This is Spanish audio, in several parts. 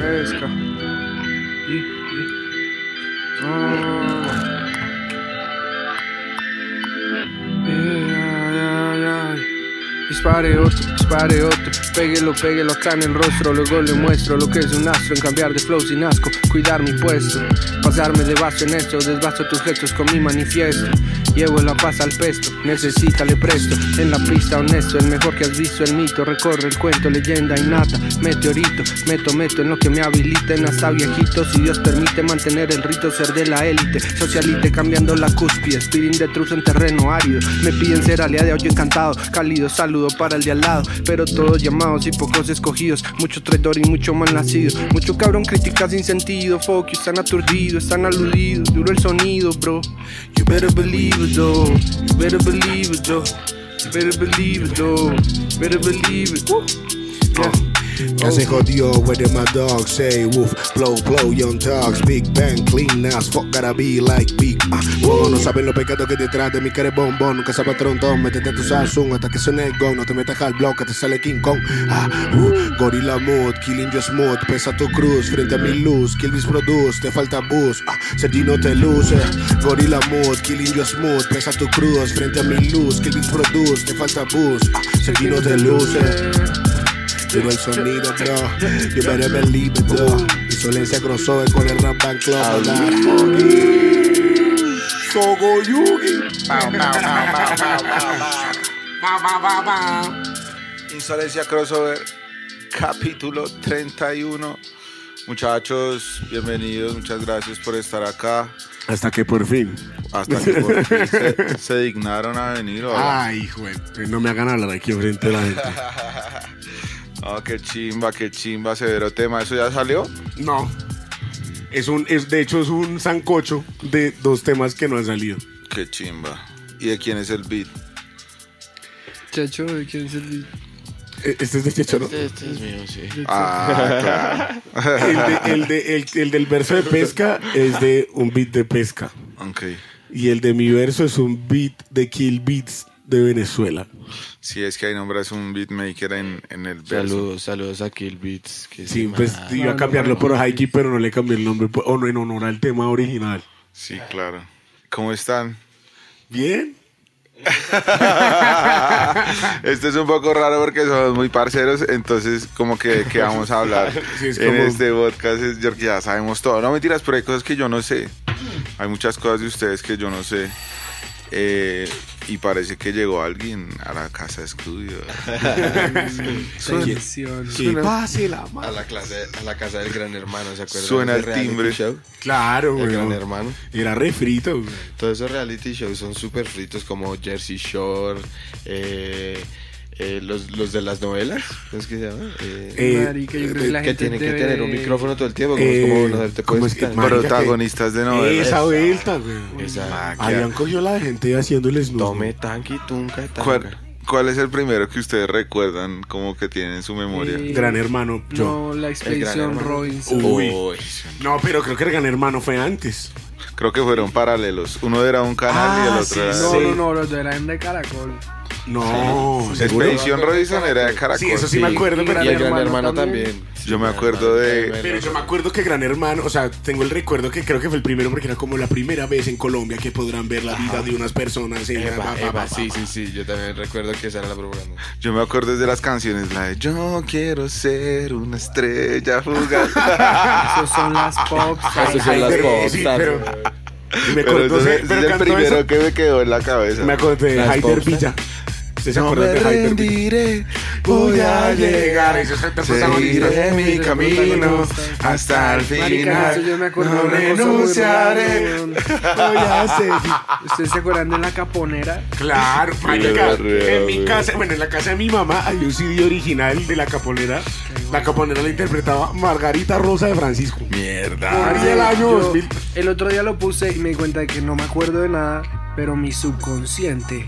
pesca. Y, y. Ah. Dispare otro, dispare otro, péguelo, péguelo acá en el rostro, luego le muestro lo que es un astro en cambiar de flow sin asco, cuidar mi puesto, pasarme de vaso en esto, desvasto tus gestos con mi manifiesto, llevo la paz al pesto, necesita le presto, en la pista honesto, el mejor que has visto, el mito, recorre el cuento, leyenda innata, meteorito, meto, meto en lo que me habiliten hasta viejito, si Dios permite mantener el rito, ser de la élite, socialite cambiando la cúspide, speeding de truz en terreno árido, me piden ser aliado hoyo encantado, cálido saludo para el de al lado, pero todos llamados y pocos escogidos, mucho traidor y mucho mal nacido, mucho cabrón crítica sin sentido, you, están aturdidos, están aludidos, duro el sonido, bro, you better believe it though, you better believe it though, you better believe it though, better believe it, Woo. yeah. Jodió, what did my dog say? Woof, blow, blow, young dogs, big bang, clean as fuck, gotta be like big. Ah, wow, no saben los pecados que detrás de mi cara es bombón, nunca sabe trontón, métete tu Samsung hasta que suene el gong, no te metas al bloque, te sale King Kong. Ah, uh, gorilla mood, killing your smooth, pesa tu cruz, frente a mi luz, kill this produce, te falta boost, ah, Sergi no te luce. Gorilla mood, killing your smooth, pesa tu cruz, frente a mi luz, kill this produce, te falta boost, ah, Sergi no te luce. Pero el sonido, bro. You better believe it, bro. Insolencia crossover con el Rap Band Club. Sogo Yugi. Insolencia Crossover, capítulo 31. Muchachos, bienvenidos, muchas gracias por estar acá. Hasta que por fin. Hasta que por fin se, se dignaron a venir. hola. Ay, hijo, no me hagan hablar aquí enfrente de la gente. Oh, qué chimba, qué chimba, severo tema. ¿Eso ya salió? No. Es un, es, de hecho, es un sancocho de dos temas que no han salido. Qué chimba. ¿Y de quién es el beat? Chacho, ¿de quién es el Eh, Este es de Checho, ¿no? Este es mío, sí. Ah, claro. El, de- el de- el- el del verso de pesca es de un beat de pesca. Ok. Y el de mi verso es un beat de Kill Beats de Venezuela. Sí, es que ahí nombras un beatmaker en, en el verso. Saludos, saludos a Kill Beats. Que Sí, pues iba a cambiarlo por Haiki, pero no le cambié el nombre. O no, en honor al tema original. Sí, claro. ¿Cómo están? Bien. Esto es un poco raro porque somos muy parceros, entonces como que, que vamos a hablar Sí, es en este podcast es porque ya sabemos todo. No mentiras, pero hay cosas que yo no sé. Hay muchas cosas de ustedes que yo no sé. Eh, y parece que llegó alguien a la casa de estudio. Pase la A mano. la, clase, a la casa del gran hermano, ¿se acuerdan? Suena el reality timbre. Show? Claro, El güey. gran hermano. Era refrito, güey. Todos esos reality shows son súper fritos como Jersey Shore, eh, eh, los, los de las novelas, ¿cómo es que se llama? Eh, Eh, Marica, yo creo que la que gente tienen que tener un micrófono todo el tiempo, como, Eh, como no te ¿cómo puedes es que- Protagonistas de novelas. Esa vuelta, güey. Esa- Habían cogido la gente haciendo el snoop. Tome tanqui, tunca, tanca. ¿Cuál, cuál es el primero que ustedes recuerdan como que tienen en su memoria? Eh, Gran hermano, yo. No, la expedición. Robinson. Uy. Uy. No, pero creo que el gran hermano fue antes. Creo que fueron paralelos. Uno era un canal y el Ah, otro sí, era... No, Sí. no, no, los de eran de Caracol. No. Expedición Robinson era de Caracol. Sí, eso sí me acuerdo, Y pero Y el gran hermano también. también. Yo me acuerdo hermano de-. Pero yo me acuerdo que Gran Hermano, o sea, tengo el recuerdo que creo que fue el primero porque era como la primera vez en Colombia que podrán ver la vida de unas personas. en- Eva, ba, Eva, sí, sí, sí, yo también recuerdo que esa era la propaganda. Yo me acuerdo desde las canciones, la de Yo quiero ser una estrella fugaz. Esos son las pops. Esos son las Pero- pops, sí, pero- y me Pero acordé, pero es el primero eso, que me quedó en la cabeza. me acordé de pops, Villa. ¿Usted se No acuerda me de rendiré, Voy a llegar. Eso es el protagonista. Seguiré mi camino hasta el final. eso yo me acuerdo No renunciaré. Voy a seguir. ¿Ustedes se acuerdan de la caponera? Claro, marica. En mi casa, bueno, en la casa de mi mamá hay un CD original de la caponera. La caponera la interpretaba Margarita Rosa de Francisco. Mierda. El año Yo 2000. El otro día lo puse y me di cuenta de que no me acuerdo de nada, pero mi subconsciente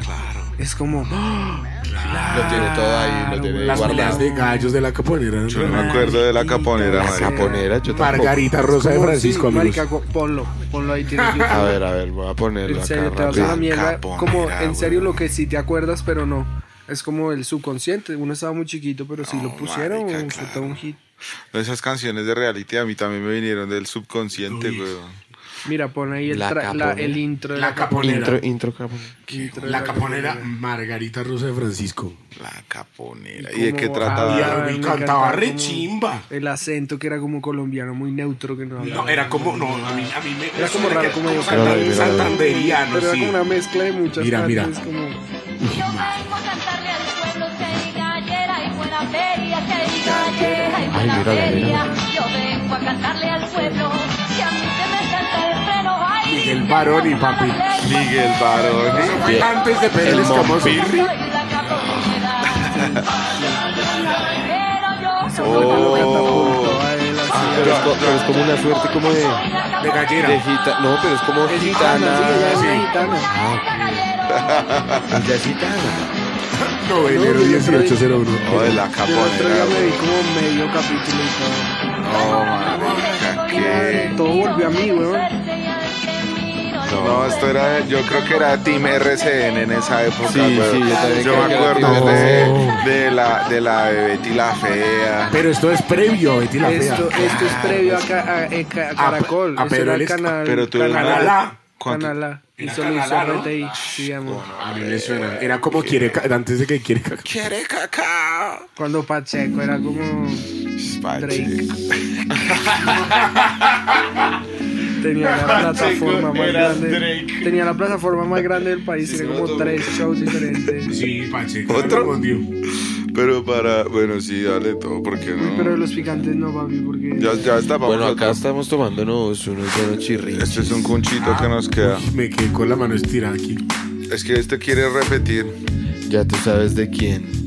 es como. ¡ah! Lo tiene todo ahí, lo tiene Las guardado. de gallos de la caponera. Yo no me acuerdo de la caponera, La. Caponera, yo. Margarita Rosa de Francisco, sí, marica, ponlo, ponlo ahí. YouTube. A ver, a ver, voy a ponerlo En acá serio, te vas a la mierda. Como en serio weón. lo que sí te acuerdas, pero no. Es como el subconsciente. Uno estaba muy chiquito, pero si No, lo pusieron, marica, fue claro. todo un hit. Esas canciones de reality a mí también me vinieron del subconsciente, weón. Mira, pon ahí el, La tra- la- caponera. el intro de La la, caponera. Intro, intro, capo. intro de La caponera Margarita Rosa de Francisco. La caponera. Y ¿Y de qué trataba? Y Ah, me cantaba re como- chimba. El acento que era como colombiano, muy neutro que no hablaba. No, era como, no, a mí, a mí me Era como raro, como medio santan- santanderiano, Pero era sí. como una mezcla de muchas Mira, mira. partes, como... Yo vengo a cantarle al pueblo que diga ayer y buena feria, que diga ayer y Ay, buena mírala, feria. Yo vengo a cantarle al pueblo Miguel Baroni, papi. Miguel Baroni. Antes de caponera. Yo fue lo Oh. catapultó a él así. Pero es, pero es como una suerte como de, De gallera. de gita- No, pero es como Es gitana, sí, ella es gitana. Ah. Ella es No, yo 1801. Oh, de la Yo el otro día caponera. me vi weón. como medio capítulo y todo. No, marica, ¿qué? Todo volvió a mí, weón. No, esto era, yo creo que era Team RCN en esa época, Sí, yo también Yo creo me que era acuerdo de, de la, de la de Betty la Fea. Pero esto es previo a Betty la Fea. Esto, esto es previo a, ca- a- a ca- a Caracol. a era el canal. Pero tú canal, Canal A. Canal A. Y solo hizo. RTI. Sí, amor. A mí me suena. Era como quiere, antes de que quiere ca- ¿Quiere cacao? Cuando Pacheco era como Drake. Tenía la plataforma más grande. Tenía la plataforma más grande del país. Tenía como tres shows diferentes. Sí, Pacheco. ¿Otro? Pero para, bueno, sí, dale todo, porque Uy, pero no? los picantes no, papi, porque. Ya, ya está, vamos Bueno, acá estamos tomándonos unos buenos chirritos. Este es un conchito que nos queda. Uy, me quedé con la mano estirada aquí. Es que este quiere repetir. Ya tú sabes de quién.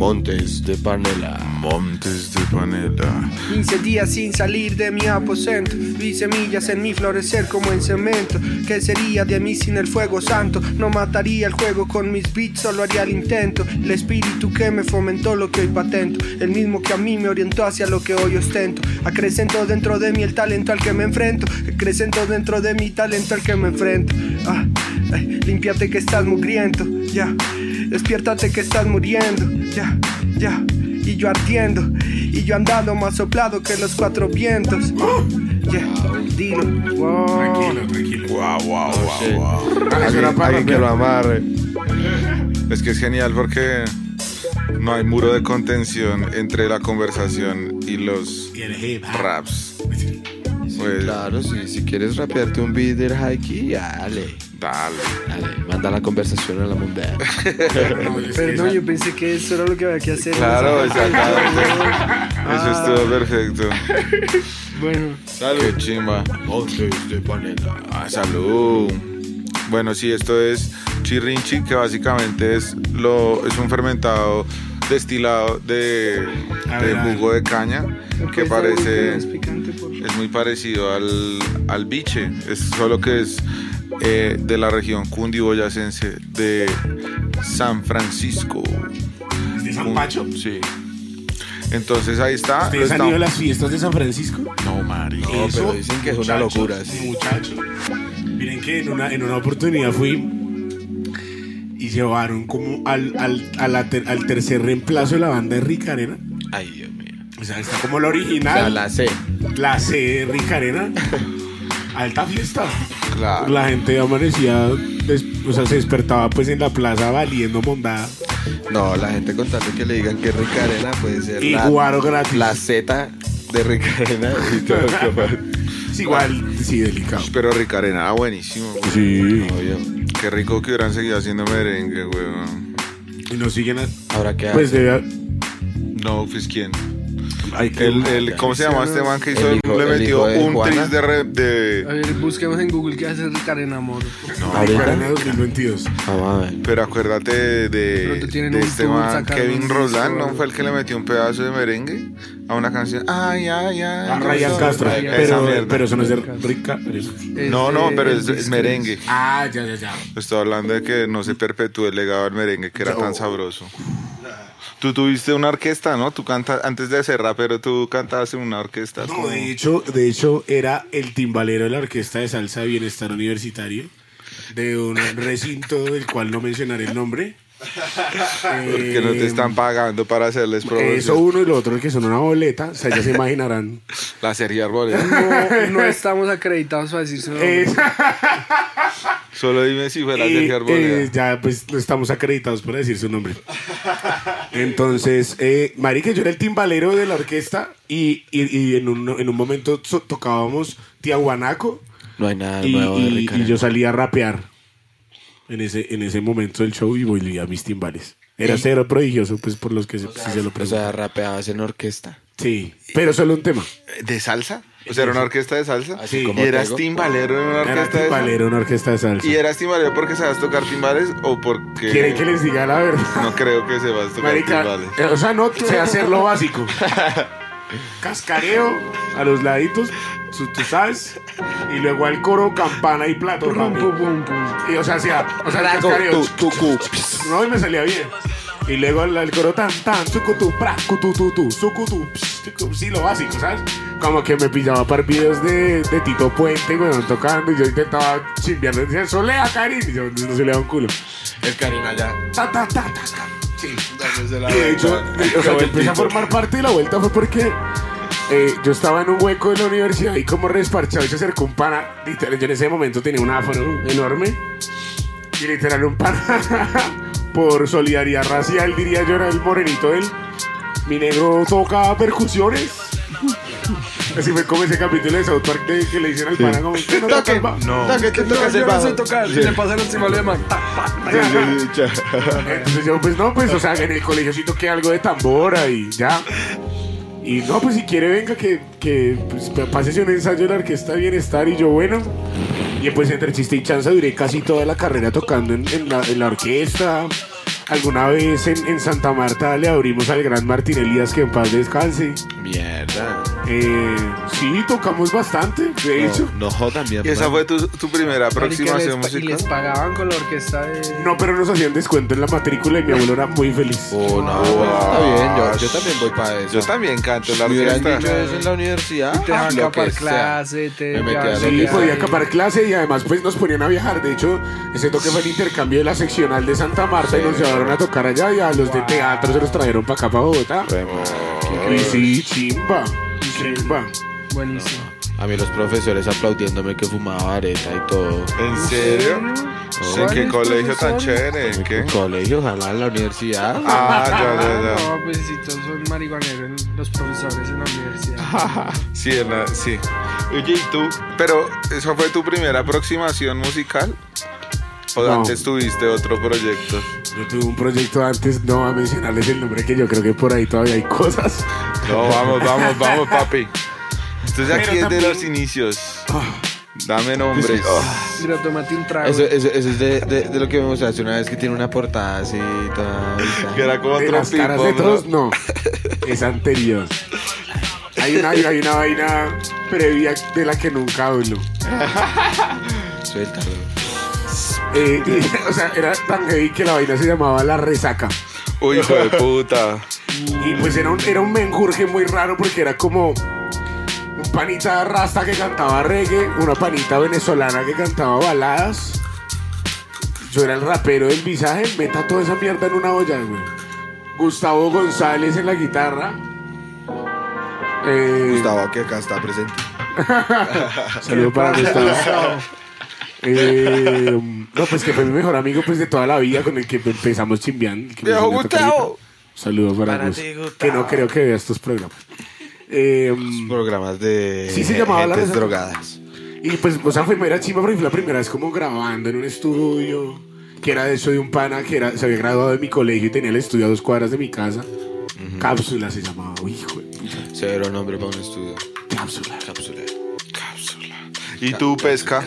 Montes de Panela. Montes de panela. 15 días sin salir de mi aposento. Vi semillas en mi florecer como en cemento. ¿Qué sería de mí sin el fuego santo? No mataría el juego con mis beats, solo haría el intento. El espíritu que me fomentó lo que hoy patento. El mismo que a mí me orientó hacia lo que hoy ostento. Acrecento dentro de mí el talento al que me enfrento. Acrecento dentro de mi talento al que me enfrento. Ah, ay, límpiate que estás mugriento. Ya. Despiértate que estás muriendo. Ya, ya. Y yo ardiendo. Y yo andando más soplado que los cuatro vientos. Ya, dilo. Wow. Tranquilo, tranquilo. Guau. Ah, eso era para Alguien que lo amarre. Es que es genial porque no hay muro de contención entre la conversación y los raps. Pues Claro, si, si quieres rapearte un beat del Haiki, dale. Dale. Dale, manda la conversación a la mundial. Esa- yo pensé que eso era lo que había que hacer. Claro, exactamente. Ah. Eso estuvo perfecto. Bueno, Qué chimba. De Panela. Ah, salud. Bueno, sí, esto es chirrinchi, que básicamente es lo es un fermentado destilado de, de jugo de caña ¿me que parece más picante, por favor? es muy parecido al, al biche, es solo que es eh, de la región cundiboyacense de San Francisco. ¿Es de San Pacho? Sí. Entonces ahí está. ¿Ustedes han está- ido a las fiestas de San Francisco? No, Mario. No, pero dicen que es una locura, sí. Muchachos. Miren que en una, en una oportunidad fui y llevaron como al, al, a la ter- al tercer reemplazo de la banda de Rica Arena. Ay, Dios mío. O sea, está como la O sea, original. la C. La C de Rica Arena. Alta fiesta. Claro. La gente amanecía, o sea, se despertaba pues en la plaza valiendo mondada. No, la gente contando que le digan que es Rica Arena puede ser Y la, guaro gratis. la Z de Rica Arena y todo Es igual, sí, delicado. Pero Ricarena era buenísimo. güey. Sí. Obvio. Qué rico que hubieran seguido haciendo merengue, weón. Y nos siguen a- Ahora que Pues debe No, pues quién. Hay que El, el, ¿Cómo se llama este man que hizo? El hijo- le metió de un Juana. tris de, re- de- A ver, busquemos en Google qué hace Ricardo Amor. Arena ahorita. 2022. Vamos a ver. Pero acuérdate de, de un este man, Kevin disco. ¿no? Fue el que le metió un pedazo de merengue a una canción. Ay, ay, ay. A Ryan Castro. Pero, mierda. pero eso no es de Rica. No, no, pero es, es merengue. Ah, ya, ya, ya. Estoy hablando de que no se perpetúe el legado del merengue, que era Yo- tan sabroso. Tú tuviste una orquesta, ¿no? Tú cantas, antes de ser rapero, tú cantabas en una orquesta. No, como- de hecho, de hecho, era el timbalero de la Orquesta de Salsa de Bienestar Universitario, de un recinto del cual no mencionaré el nombre. Porque no te están pagando para hacerles promoción. Eh, Eso uno y lo otro que son una boleta, o sea, ya se imaginarán. La serie Arboleda. No, no estamos acreditados para decir su nombre. Eh, Solo dime si fue la y, serie Arboleda. eh, ya pues no estamos acreditados para decir su nombre. Entonces, eh, marica, yo era el timbalero de la orquesta y, y- y en, un, en un momento so- tocábamos Tiahuanaco No hay nada y, nuevo de y- Ricardo. y yo salía a rapear en ese, en ese momento del show y volvía a mis timbales. Era cero prodigioso, pues por los que se, si se lo O preguntan. sea, rapeabas en orquesta. Sí, pero solo un tema. ¿De salsa? O sea, era una orquesta de salsa. Así ¿Y como eras Tego. timbalero en una Era orquesta de salsa? timbalero, una orquesta de salsa. ¿Y eras timbalero porque sabes tocar timbales o porque ¿Quieren que les diga la verdad? no creo que sepas tocar Marica, timbales? eh, o sea, no sé hacer lo básico. Cascareo a los laditos, tú, tú sabes, y luego al coro, campana y plato. Pum, papi. pum, pum, pum. Y, o sea, hacía, o sea, el cascareo. No, y me salía bien. Y luego al, al coro tan tan, sucutu, pra, cutu, tu, tu, sucutu, sí, lo básico, ¿sabes? Como que me pillaba para videos de, de Tito Puente, bueno, tocando, y yo intentaba chimbear, decía, solea, Karin, y yo no se le da un culo. El Karina ya. Ta, ta, ta, ta, ta. Sí. Dándose la Y de hecho, o sea, yo empecé a formar parte de la vuelta fue porque eh, yo estaba en un hueco de la universidad y como resparchado y se acercó un pana. Literal, yo en ese momento tenía un afro enorme. Y literal, un pana, por solidaridad racial, diría yo, era el morenito él. Mi negro toca percusiones. Así fue como ese capítulo de South Park de que le dicen al pana como "¿Usted no toca el ba-?" No. Toque, te No, tocas yo el sé tocar. Y le pasan encima de man. Entonces yo, pues no, pues, o sea, en el colegio sí toqué algo de tambora y ya. Y no, pues si quiere venga que, que pues, un ensayo de la orquesta bienestar y yo, bueno. Y pues entre chiste y chanza duré casi toda la carrera tocando en la, en la orquesta. Alguna vez en, en Santa Marta le abrimos al gran Martín Elías, que en paz descanse. Mierda. Eh, sí, tocamos bastante, de hecho. No, no jodan, mi ¿Y esa fue tu, tu primera aproximación pa- Y les musical? pagaban con la orquesta de... No, pero nos hacían descuento en la matrícula y mi abuelo era muy feliz. Oh, no, está bien. Yo, yo también voy para eso. Yo también canto en la orquesta. dicho eso en la universidad. Te dejaban que sea. clase, te... Me a Sí, podía sea. acapar clase y además pues nos ponían a viajar. De hecho, ese toque fue el intercambio de la seccional de Santa Marta y nos llevaron a tocar allá y a los de teatro se los trajeron para acá, para Bogotá. Y sí, chimba, chimba. Buenísimo. A mí los profesores aplaudiéndome que fumaba areta y todo. ¿En serio? ¿En qué ¿Cuáles colegio tan chévere? ¿En qué? Colegio, ojalá en la universidad. Ah, ya, ya, ya. No, pues si todos son marihuaneros los profesores en la universidad. Sí, en la- sí. Oye, ¿y tú? Pero, ¿eso fue tu primera aproximación musical? ¿O No. antes tuviste otro proyecto? Yo tuve un proyecto antes, no voy a mencionarles el nombre que yo creo que por ahí todavía hay cosas. No, vamos, vamos, vamos, papi. Esto es aquí Pero es de los inicios. Dame nombres. Mira, tómate un trago. Eso, eso, eso es de, de, de lo que me mostraste una vez que tiene una portada así toda bonita. Que era como De otro las caras de ¿no? todos, no. Es anterior. Hay una, hay una vaina previa de la que nunca hablo. Suéltalo. Eh, y, o sea, era tan heavy que la vaina se llamaba La Resaca. Uy, hijo de puta. Y pues era un, era un menjurje muy raro porque era como un panita rasta que cantaba reggae, una panita venezolana que cantaba baladas. Yo era el rapero del visaje, meta toda esa mierda en una olla, güey. Gustavo González en la guitarra. Eh, Gustavo, que acá está presente. Saludo para Gustavo. Eh, no, pues que fue mi mejor amigo pues de toda la vida con el que empezamos chimbeando. que me ¡Viejo Gustavo! Saludos para, Para ti, Gustavo. que no creo que vea estos programas. Eh, Programas de Sí, se llamaba La drogadas. y pues, o sea, fue mera chimba porque fue la primera vez como grabando en un estudio, que era de eso de un pana que era, se había graduado de mi colegio y tenía el estudio a dos cuadras de mi casa. Cápsula se llamaba, Uy, hijo de puta, Severo nombre para un estudio. cápsula. Cápsula. Cápsula. ¿Y tú, Pesca?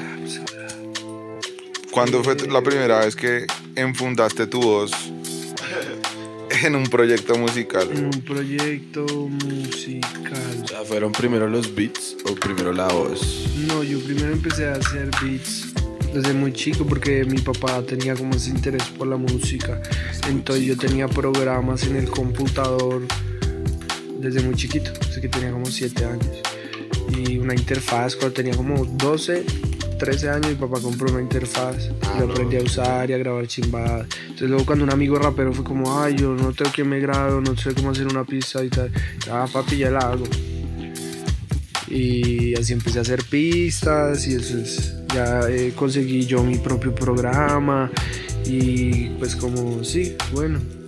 ¿Cuándo fue la primera vez que enfundaste tu voz en un proyecto musical? Un proyecto musical. O sea, ¿fueron primero los beats o primero la voz? No, yo primero empecé a hacer beats desde muy chico porque mi papá tenía como ese interés por la música. Entonces yo tenía programas en el computador desde muy chiquito, desde que tenía como 7 años. Y una interfaz cuando tenía como 12, 13 años mi papá compró una interfaz. Yo aprendí a usar y a grabar chimbadas. Entonces luego cuando un amigo rapero fue como, ay, yo no tengo quien me grabe, no sé cómo hacer una pista y tal. Ah, papi, ya la hago. Y así empecé a hacer pistas y eso es, ya eh, conseguí yo mi propio programa y pues como sí, bueno.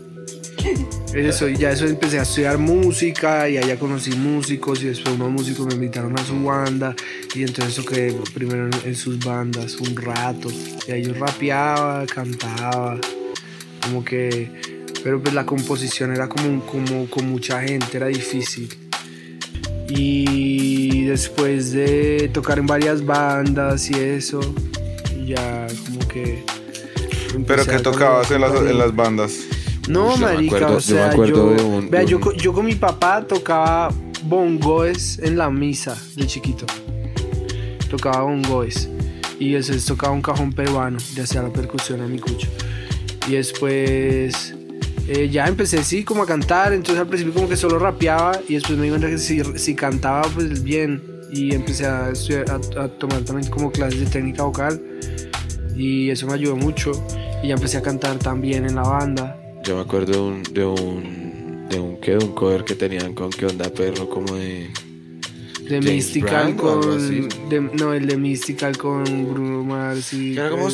Eso, y ya eso empecé a estudiar música y allá conocí músicos y después unos músicos me invitaron a su banda y entonces toqué primero en, sus bandas un rato y ahí yo rapeaba, cantaba, como que, pero pues la composición era como, como con mucha gente, era difícil. Y después de tocar en varias bandas y eso, ya como que... Pero a tocabas en las, en las bandas. No, yo marica, acuerdo- o yo sea, acuerdo yo, de un- vea, de yo, con mi papá tocaba bongoes en la misa de chiquito. Tocaba bongoes. Y después tocaba un cajón peruano, le hacía la percusión a mi cucho. Y después eh, ya empecé sí como a cantar, entonces al principio como que solo rapeaba y después me di cuenta que si, si cantaba pues bien y empecé a, estudiar- a, a tomar también como clases de técnica vocal y eso me ayudó mucho y ya empecé a cantar también en la banda. Yo me acuerdo de un, de un, de un, ¿qué? De un cover que tenían con qué onda perro, como de... De James Mystical con. de- no, el de Mystical con Bruno Mars y. Que era como...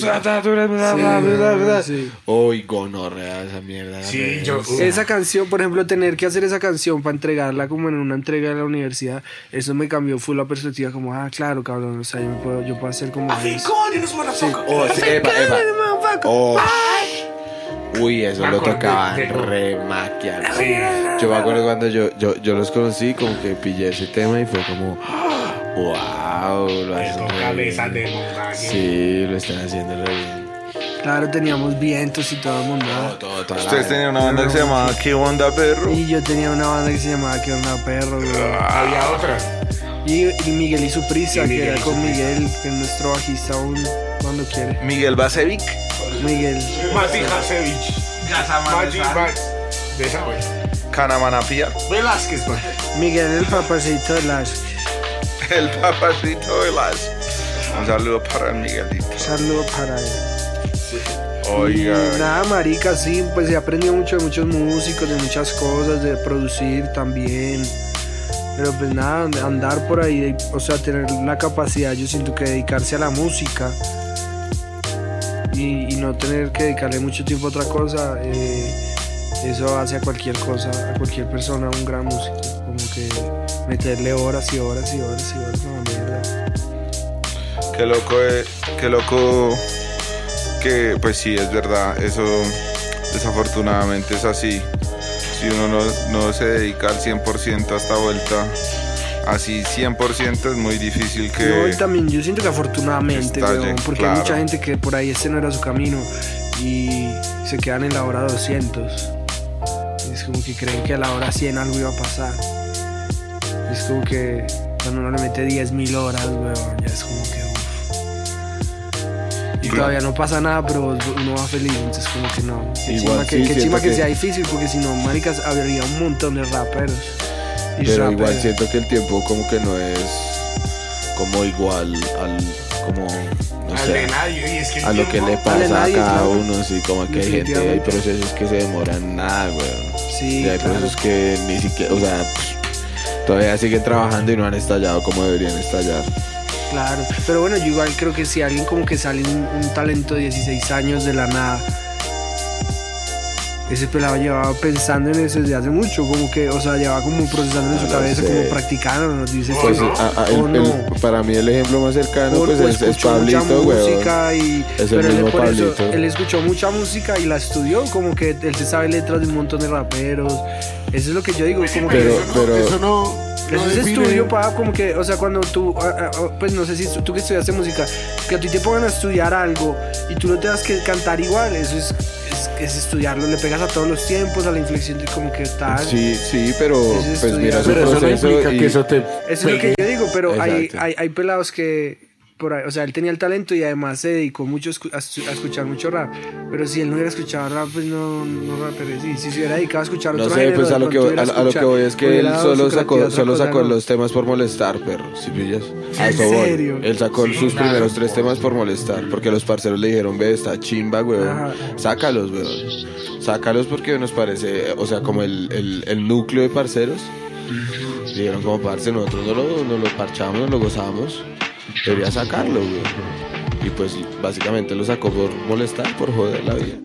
Sí. Sí. Uy, gonorrea esa mierda. Sí, yo- Esa canción, por ejemplo, tener que hacer esa canción para entregarla como en una entrega de la universidad, eso me cambió full la perspectiva, como, ah, claro, cabrón, o sea, yo, me puedo, yo puedo hacer como eso. Oh, sí, epa, epa. Oh, Uy, eso Me lo tocaban re maquial. Sí. Yo me acuerdo cuando yo, yo, yo los conocí, como que pillé ese tema y fue como, wow, lo hacen re bien". de montaña. Sí, lo están haciendo re bien. Claro, teníamos vientos y todo el mundo. Todo, todo, toda la Ustedes vaina. tenían una banda que se llamaba ¿Qué onda, perro? Y yo tenía una banda que se llamaba Que onda perro, güey. Había otra. Y, y Miguel y su prisa, que era con. Miguel, que es nuestro bajista aún cuando quiere. Miguel Basevic. Miguel. Mati Hasevich. Mati De esa, güey. Canamanapia. Velázquez, güey. Miguel el papacito de las. El papacito de las. Un saludo para el Miguelito. Saludo para él. Oiga. Y nada, marica, sí, pues he aprendido mucho de muchos músicos, de muchas cosas, de producir también. Pero pues nada, andar por ahí, o sea, tener la capacidad, yo siento que dedicarse a la música y, y no tener que dedicarle mucho tiempo a otra cosa, eh, eso hace a cualquier cosa, a cualquier persona un gran músico. Como que meterle horas y horas y horas y horas a la mierda. Qué loco, eh, qué loco que, pues sí, es verdad, eso desafortunadamente es así. Si uno no, no se dedica al 100% a esta vuelta, así 100% es muy difícil que... No, y también yo siento que afortunadamente, Estalle, weón, porque hay mucha gente que por ahí este no era su camino y se quedan en la hora 200. Y es como que creen que a la hora 100 algo iba a pasar. Es como que cuando uno le mete 10.000 horas, weón, ya es como que Claro. todavía no pasa nada, pero uno va feliz, entonces como que no. Qué Igual chimba que, qué chimba que que- sea difícil, porque si no, maricas, habría un montón de raperos. Y Pero igual siento que el tiempo como que no es como igual al como no Al sé de nadie. Y es que el a lo que le pasa a cada claro. uno, sí, como que hay gente, hay procesos que se demoran nada, weón. Sí, y hay claro. procesos que ni siquiera, o sea, pff, todavía siguen trabajando y no han estallado como deberían estallar. Claro, pero bueno, yo igual creo que si alguien como que sale un, un talento de 16 años de la nada, ese pelado llevaba pensando en eso desde hace mucho, como que, o sea, llevaba como procesando en su No lo cabeza, sé. como practicando, nos dice Pues no, a- a- el- o el- no. para mí el ejemplo más cercano O- pues o es, es escuchó mucha Pablito, música y Es el él mismo eso Pablito. él escuchó mucha música y la estudió como que él se sabe letras de un montón de raperos eso es lo que yo digo como que Pero- eso no- pero- Eso no. Eso no es define- estudio, pa, como que, o sea, cuando tú, ah, ah, ah, pues no sé si tú que estudiaste música, que a ti te pongan a estudiar algo y tú no tengas que cantar igual, eso es, es, es estudiarlo, le pegas a todos los tiempos, a la inflexión de como que tal. Sí, sí, pero Es pues mira Pero eso no proceso implica y- que eso te. Eso es lo que yo digo, pero hay, hay, hay pelados que por ahí, o sea, él tenía el talento y además se dedicó mucho a escu- a, escu- a escuchar mucho rap. Pero si él no hubiera escuchado rap, pues no, no rapería. Sí, si se hubiera dedicado a escuchar No otro sé, género, pues a lo que, voy- a, a lo que voy es que él solo sacó, solo sacó cosa, ¿no? los temas por molestar, perro. ¿Sí pillas? A ¿En serio? Él sacó sus primeros tres temas por molestar. Porque los parceros le dijeron, ve, está chimba, weón. Ajá. Sácalos, weón. Sácalos porque nos parece, o sea, como el, el, el núcleo de parceros. Dijeron como parce, nosotros no lo, nos lo parchamos, nos lo gozamos. Debería sacarlo, weón. Y pues básicamente lo sacó por molestar, por joder la vida.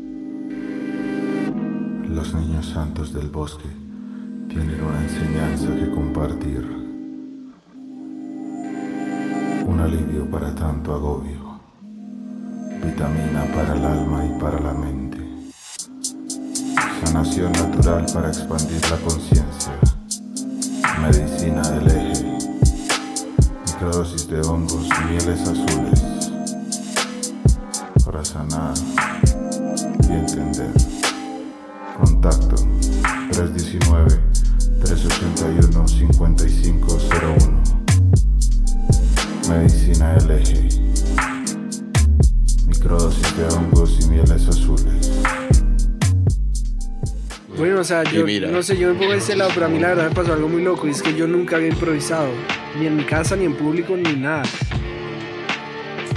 Los niños santos del bosque tienen una enseñanza que compartir. Un alivio para tanto agobio. Vitamina para el alma y para la mente. Sanación natural para expandir la conciencia. Medicina del eje. Microdosis de hongos y mieles azules. Para sanar y entender. Contacto 319-381-5501. Medicina del eje. Microdosis de hongos y mieles azules. Bueno, o sea, yo no sé, yo me pongo de este lado, pero a mí la verdad me pasó algo muy loco y es que yo nunca había improvisado, ni en mi casa, ni en público, ni nada.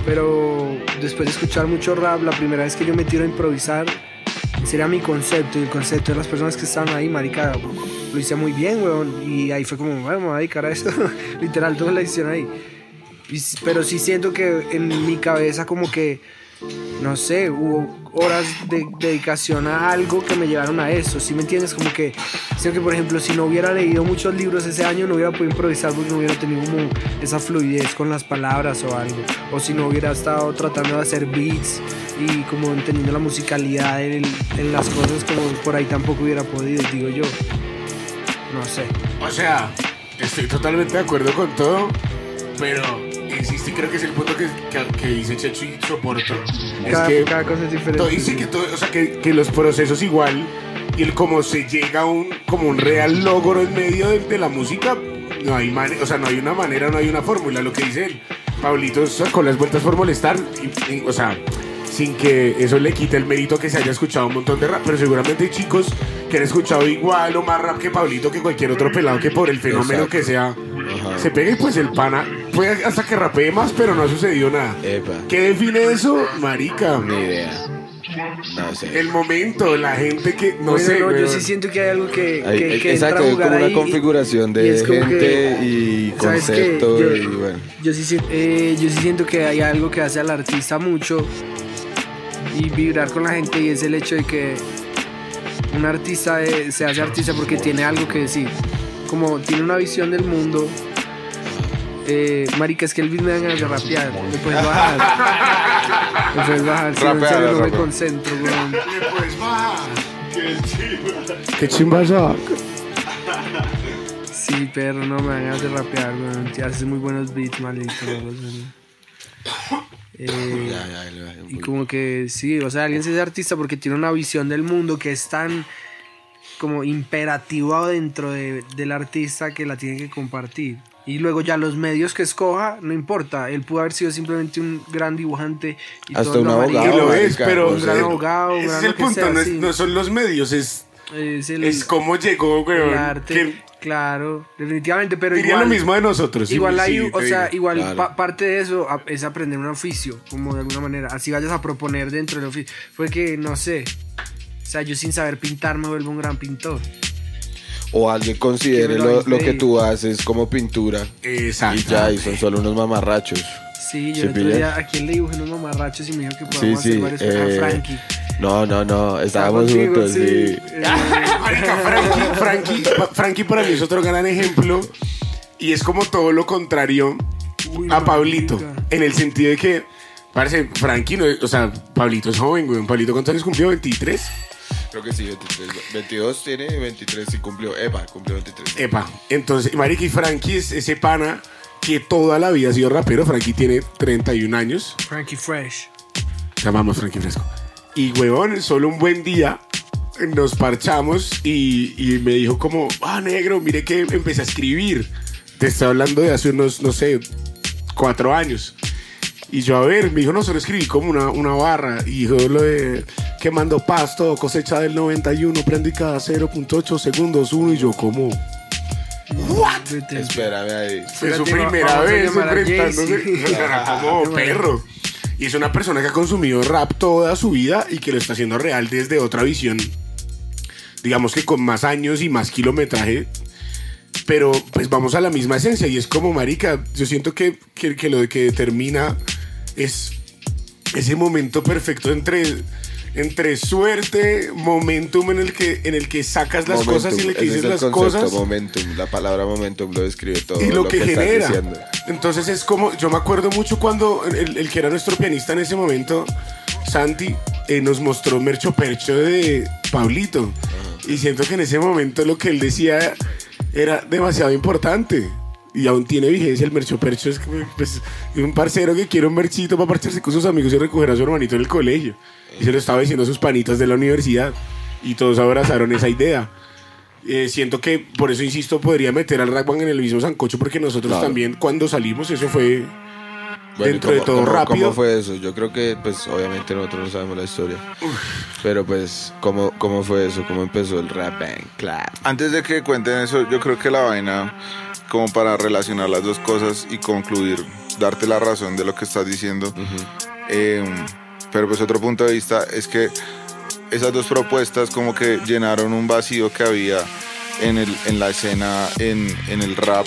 Pero después de escuchar mucho rap, la primera vez que yo me tiro a improvisar, ese era mi concepto y el concepto de las personas que estaban ahí, marica, lo hice muy bien, weón. Y ahí fue como, bueno, me voy a dedicar a esto. Literal, toda la hicieron ahí. Y pero sí siento que en mi cabeza como que no sé, hubo horas de dedicación a algo que me llevaron a eso, ¿sí me entiendes? Como que, sé que por ejemplo, si no hubiera leído muchos libros ese año, no hubiera podido improvisar porque no hubiera tenido como esa fluidez con las palabras o algo, o si no hubiera estado tratando de hacer beats y como entendiendo la musicalidad en, en las cosas, como por ahí tampoco hubiera podido, digo yo. No sé. O sea, estoy totalmente de acuerdo con todo, pero existe, creo que es el punto que, que, que dice Checho y soporto. Es Cada, que cada cosa es diferente. todo dice que todo, o sea, que, que los procesos igual y el cómo se llega a un como un real logro en medio de, de la música, no hay mane- o sea, no hay una manera, no hay una fórmula, lo que dice él. Pablito sacó las vueltas por molestar, y- y, o sea, sin que eso le quite el mérito que se haya escuchado un montón de rap, pero seguramente hay chicos que han escuchado igual o más rap que Pablito que cualquier otro pelado que por el fenómeno Exacto. que sea Ajá. se pega y pues el pana puede hasta que rapee más, pero no ha sucedido nada. Epa. ¿Qué define eso? Marica. Ni idea. No sé. El momento, la gente que no Bueno, sé. no, yo sí siento que hay algo que, Hay- que, hay- que entra exacto, a es jugar como una ahí y- configuración y de es como gente que- y concepto Yo- y bueno. Yo sí, eh, yo sí siento que hay algo que hace al artista mucho y vibrar con la gente y es el hecho de que un artista eh, se hace artista porque tiene algo que decir, como tiene una visión del mundo. Eh, marica, es que el beat me da ganas de rapear. Me puedes bajar. Me puedes bajar. Si no, en Rapea, serio, no me concentro, weón. Qué chimba esa. Sí, pero no me dan ganas de rapear, weón. Te haces muy buenos beats, maldito. weón. Eh, Ya, y como que sí, o sea, alguien se hace artista porque tiene una visión del mundo que es tan como imperativo dentro de- del artista que la tiene que compartir. Y luego ya los medios que escoja, no importa. Él pudo haber sido simplemente un gran dibujante. Y Hasta todos un lo abogado, amarían. Y lo es, pero. Un gran abogado, un ese gran es el punto, sea, no, es- sí. no son los medios, es, Es el, es cómo llegó, weón. el arte. que Claro, definitivamente, pero diría igual... lo mismo de nosotros. Igual sí, hay, o sea, digo. igual Claro. pa- parte de eso a- es aprender un oficio, como de alguna manera. Así vayas a proponer dentro del oficio. Fue que, no sé, o sea, yo sin saber pintar me vuelvo un gran pintor. O alguien considere lo que tú haces como pintura Exacto. y ya, y son solo unos mamarrachos. Sí, yo ¿Sí el otro día aquí le dibujé unos mamarrachos y me dijo que Sí, podíamos sí. hacer varios a eh, Frankie. no, no, no, estábamos contigo, juntos, sí. Eh, Marica, Frankie, Frankie, Frankie para mí es otro gran ejemplo y es como todo lo contrario uy, a Pablito. marica. En el sentido de que, parece, Frankie, no o sea, Pablito es joven, güey. Pablito, ¿cuántos años cumplió? ¿23? Creo que sí, 23. 22 tiene, 23 sí cumplió. Epa, cumplió 23. Epa. Entonces, Marica y Frankie es ese pana que toda la vida ha sido rapero. Frankie tiene 31 años. Frankie Fresh. Llamamos Frankie Fresco. Y, huevón, solo un buen día nos parchamos y, y me dijo como, ah, negro, mire que empecé a escribir. Te estoy hablando de hace unos, no sé, cuatro años. Y yo, a ver, me dijo, no, solo escribí como una, una barra. Y dijo lo de quemando pasto, cosecha del 91, prendí cada 0.8 segundos uno. Y yo, como, Vete. Espérame ahí. fue su primera vez enfrentándose. Como perro. Y es una persona que ha consumido rap toda su vida y que lo está haciendo real desde otra visión. Digamos que con más años y más kilometraje. Pero pues vamos a la misma esencia y es como marica. Yo siento que, que, que lo que determina es ese momento perfecto entre, entre suerte, momentum en el que, en el que sacas las cosas y en el que dices es el las concepto, cosas. Momentum, la palabra momentum lo describe todo. y lo, que, genera. Entonces es como, yo me acuerdo mucho cuando el, el que era nuestro pianista en ese momento, Santi, eh, nos mostró Mercho Percho de Pablito. Y siento que en ese momento lo que él decía era demasiado importante. Y aún tiene vigencia el Mercho Percho. Es pues, un parcero que quiere un merchito para parcharse con sus amigos y recoger a su hermanito en el colegio. Y se lo estaba diciendo a sus panitas de la universidad. Y todos abrazaron esa idea. Eh, siento que, por eso insisto, podría meter al Rackman en el mismo sancocho, porque nosotros Claro. también, cuando salimos, eso fue Bueno, dentro de ¿cómo- todo cómo- rápido. ¿Cómo fue eso? Yo creo que, pues, obviamente nosotros no sabemos la historia. Pero, pues, ¿cómo, ¿cómo fue eso? ¿Cómo empezó el rap band club? Antes de que cuenten eso, yo creo que la vaina, como para relacionar las dos cosas y concluir, darte la razón de lo que estás diciendo. eh, pero pues otro punto de vista es que esas dos propuestas como que llenaron un vacío que había en, el, en la escena, en, en el rap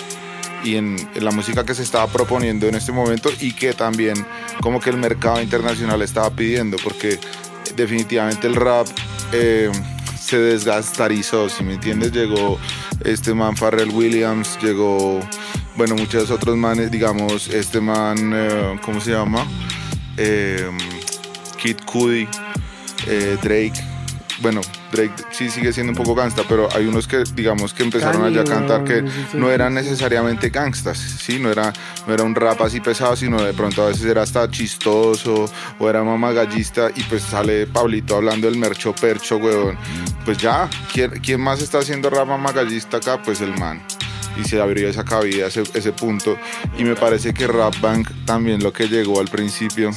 y en, en la música que se estaba proponiendo en este momento y que también como que el mercado internacional estaba pidiendo, porque definitivamente el rap eh, se desgastarizó, si me entiendes, llegó este man Pharrell Williams, llegó, bueno, muchos otros manes, digamos, este man, eh, ¿cómo se llama? Eh, Kid Cudi, eh, Drake. Bueno, Drake sí sigue siendo un poco gangsta, pero hay unos que, digamos, que empezaron allá a cantar que no eran necesariamente gangstas, ¿sí? No era, no era un rap así pesado, sino de pronto a veces era hasta chistoso o era mamagallista y pues sale Pablito hablando del mercho percho, weón. Pues ya, ¿quién, quién más está haciendo rap mamagallista acá? Pues el man. Y se abrió esa cabida, ese, ese punto. Y me parece que Rap Bank también lo que llegó al principio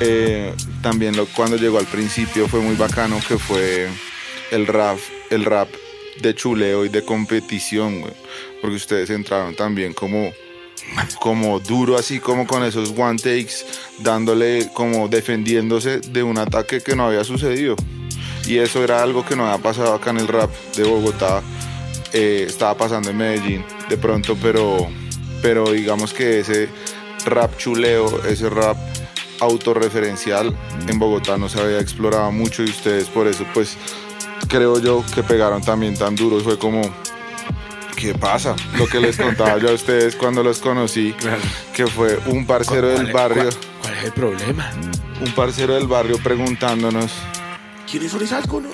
eh, también cuando llegó al principio fue muy bacano que fue el rap, el rap de chuleo y de competición, güey. Porque ustedes entraron también como, como duro, así como con esos one takes, dándole como defendiéndose de un ataque que no había sucedido. Y eso era algo que no había pasado acá en el rap de Bogotá. eh, estaba pasando en Medellín de pronto, pero, pero digamos que ese rap chuleo, ese rap autorreferencial en Bogotá no se había explorado mucho y ustedes por eso pues creo yo que pegaron también tan duro fue como ¿qué pasa? Lo que les contaba yo a ustedes cuando los conocí que fue un parcero del barrio ¿Cuál es el problema? un parcero del barrio preguntándonos ¿Quiénes son esas cono?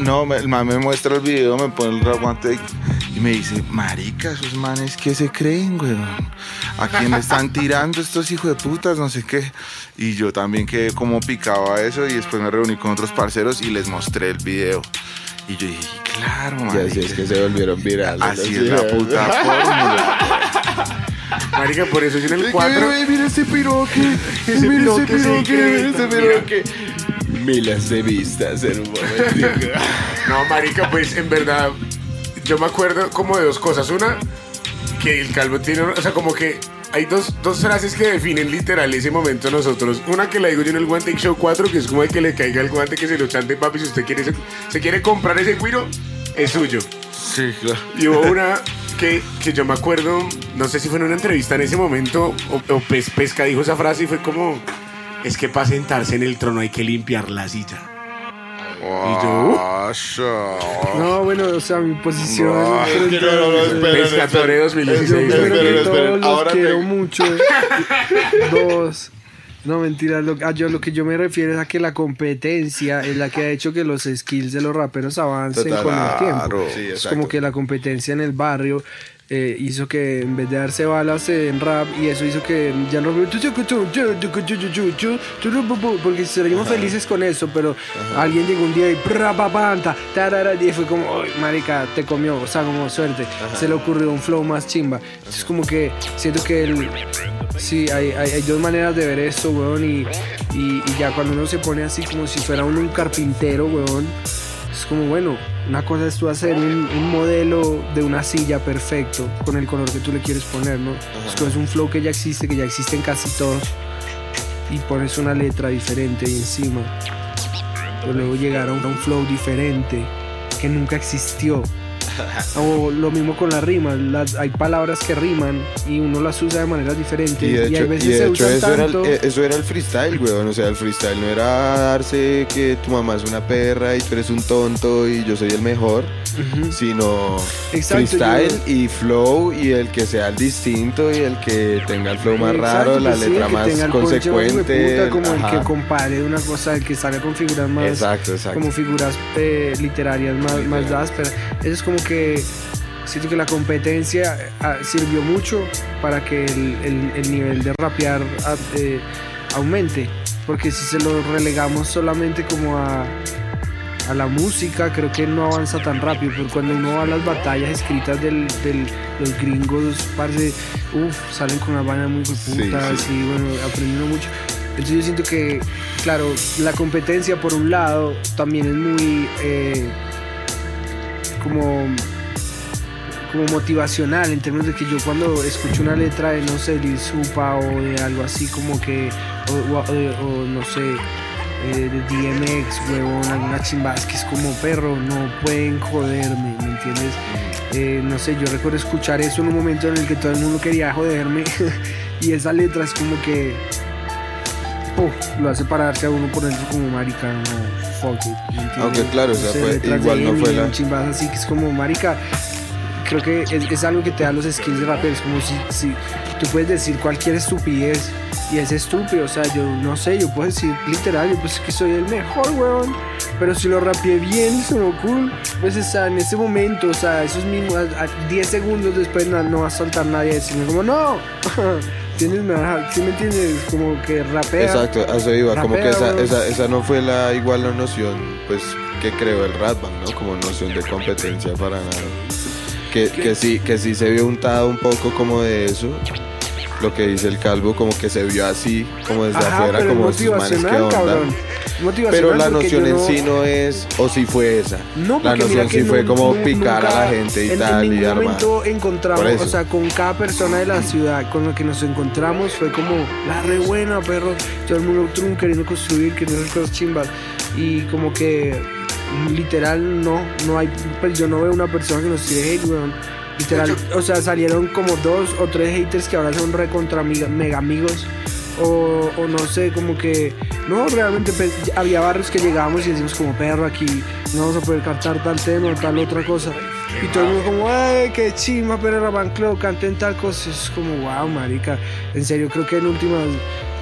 no, me- el man me muestra el video, me pone el take y me dice, marica, esos manes que se creen, weón. ¿A quién le están tirando estos hijos de putas? No sé qué. Y yo también quedé como picado a eso y después me reuní con otros parceros y les mostré el video. Y yo dije, claro, Y marica. así es que se volvieron virales. Así es la puta fórmula. Marica, por eso yo en el 4. mira ese piroque. Ese mira ese piroque, piroque, que- ese piroque. Miles de vistas en un momento. No, marica, pues en verdad, yo me acuerdo como de dos cosas. Una, que el calvo tiene, o sea, como que hay dos, dos frases que definen literal ese momento nosotros. Una que la digo yo en el One Take Show 4, que es como de que le caiga el guante, que se lo chante, papi, si usted quiere, se, se quiere comprar ese cuiro, es suyo. Sí, claro. Y hubo una que, que yo me acuerdo, no sé si fue en una entrevista en ese momento, o, o Pesca dijo esa frase y fue como, es que para sentarse en el trono hay que limpiar la silla. Ah, yo, No, bueno, o sea, mi posición. No, es que no, no, no, espera. Pescatore Yo 2016. creo Esperen, que esperen, todos los ahora te- quiero mucho. Dos. No, mentira. Lo, a yo, lo que yo me refiero es a que la competencia es la que ha hecho que los skills de los raperos avancen Total, con el tiempo. Sí, es como que la competencia en el barrio eh, hizo que en vez de darse balas en rap y eso hizo que ya no porque seríamos felices con eso pero alguien llegó un día y tarara, y fue como "Ay, marica te comió o sea como suerte se le ocurrió un flow más chimba es como que siento que el, Sí, hay, hay, hay dos maneras de ver esto, weón, y, y, y ya cuando uno se pone así como si fuera uno un carpintero, weón, es como, bueno, una cosa es tú hacer un, un modelo de una silla perfecto con el color que tú le quieres poner, ¿no? Es como es un flow que ya existe, que ya existe en casi todos, y pones una letra diferente ahí encima. Pero luego llegar a un, a un flow diferente que nunca existió. O lo mismo con las rimas, las, hay palabras que riman y uno las usa de maneras diferentes. Y Y, de hay hecho, veces y de se hecho eso, era el, tanto. eh, eso era el freestyle, weón. O sea, el freestyle no era darse que tu mamá es una perra y tú eres un tonto y yo soy el mejor, Ujú. sino Exacto, freestyle yo- y flow y el que sea el distinto y el que tenga el flow más Exacto, raro, la sí, letra el más el consecuente. hueputa, como el ajá. que compare una cosa, el que salga con figuras más. Exacto, exacto. Como figuras eh, literarias más, más ásperas. Eso es como que. Siento que la competencia ah, sirvió mucho para que el, el- el nivel de rapear ah, eh, aumente. Porque si se lo relegamos solamente como a, a la música, creo que no avanza tan rápido. Pero cuando uno va a las batallas escritas de los gringos, parce, uf, salen con una vaina muy putas sí. y bueno, aprendiendo mucho. Entonces yo siento que, claro, la competencia por un lado también es muy eh, como como motivacional en términos de que yo cuando escucho una letra de no sé Lil Supa o de algo así como que o, no sé eh, de DMX huevón alguna chimba es que es como perro no pueden joderme ¿me entiendes? Eh, no sé yo recuerdo escuchar eso en un momento en el que todo el mundo quería joderme y esa letra es como que lo hace pararse a uno por dentro como marica no fuck it. Aunque claro, o sea, fue- igual no fue la- chimbas así que es como marica creo que es, es algo que te da los skills de rapper. Es como si, si tú puedes decir cualquier estupidez y es estúpido. O sea, yo no sé, yo puedo decir literal, yo pues que soy el mejor, weón. Pero si lo rapeé bien sonó cool, pues está en ese momento, o sea, esos mismos a- a 10 segundos después no, no va a saltar nadie a decirme como no. ¿Tienes? Me vas a- ¿Sí me entiendes? Como que rapea. Exacto, a eso iba, como que esa, esa, esa no fue la igual la noción, pues, que creó el Ratman, ¿no? Como noción de competencia para nada. Que, que sí, que sí se vio untado un poco como de eso. Lo que dice el calvo, como que se vio así, como desde Ajá, afuera, como sus manes, ¿qué motivacional, onda? Pero la noción en no- sí no es, o si fue esa. No, la noción que sí fue nu- como picar a la gente y en, tal, en y armar. momento encontramos, o sea, con cada persona de la ciudad con la que nos encontramos fue como la re buena, perro. Todo el mundo trum, queriendo construir, queriendo hacer cosas chimbas. Y como que literal no, no hay, pues yo no veo una persona que nos tire hate, weón. Literal, o sea, salieron como dos o tres haters que ahora son re contra amiga- mega amigos. O, o no sé, como que no, realmente pues, había barrios que llegábamos y decimos como perro aquí no vamos a poder cantar tal tema o tal otra cosa. Y todo el mundo como, ay, qué chima, pero Raban Club, canten tal cosa. Es como, wow, marica. En serio, creo que en últimas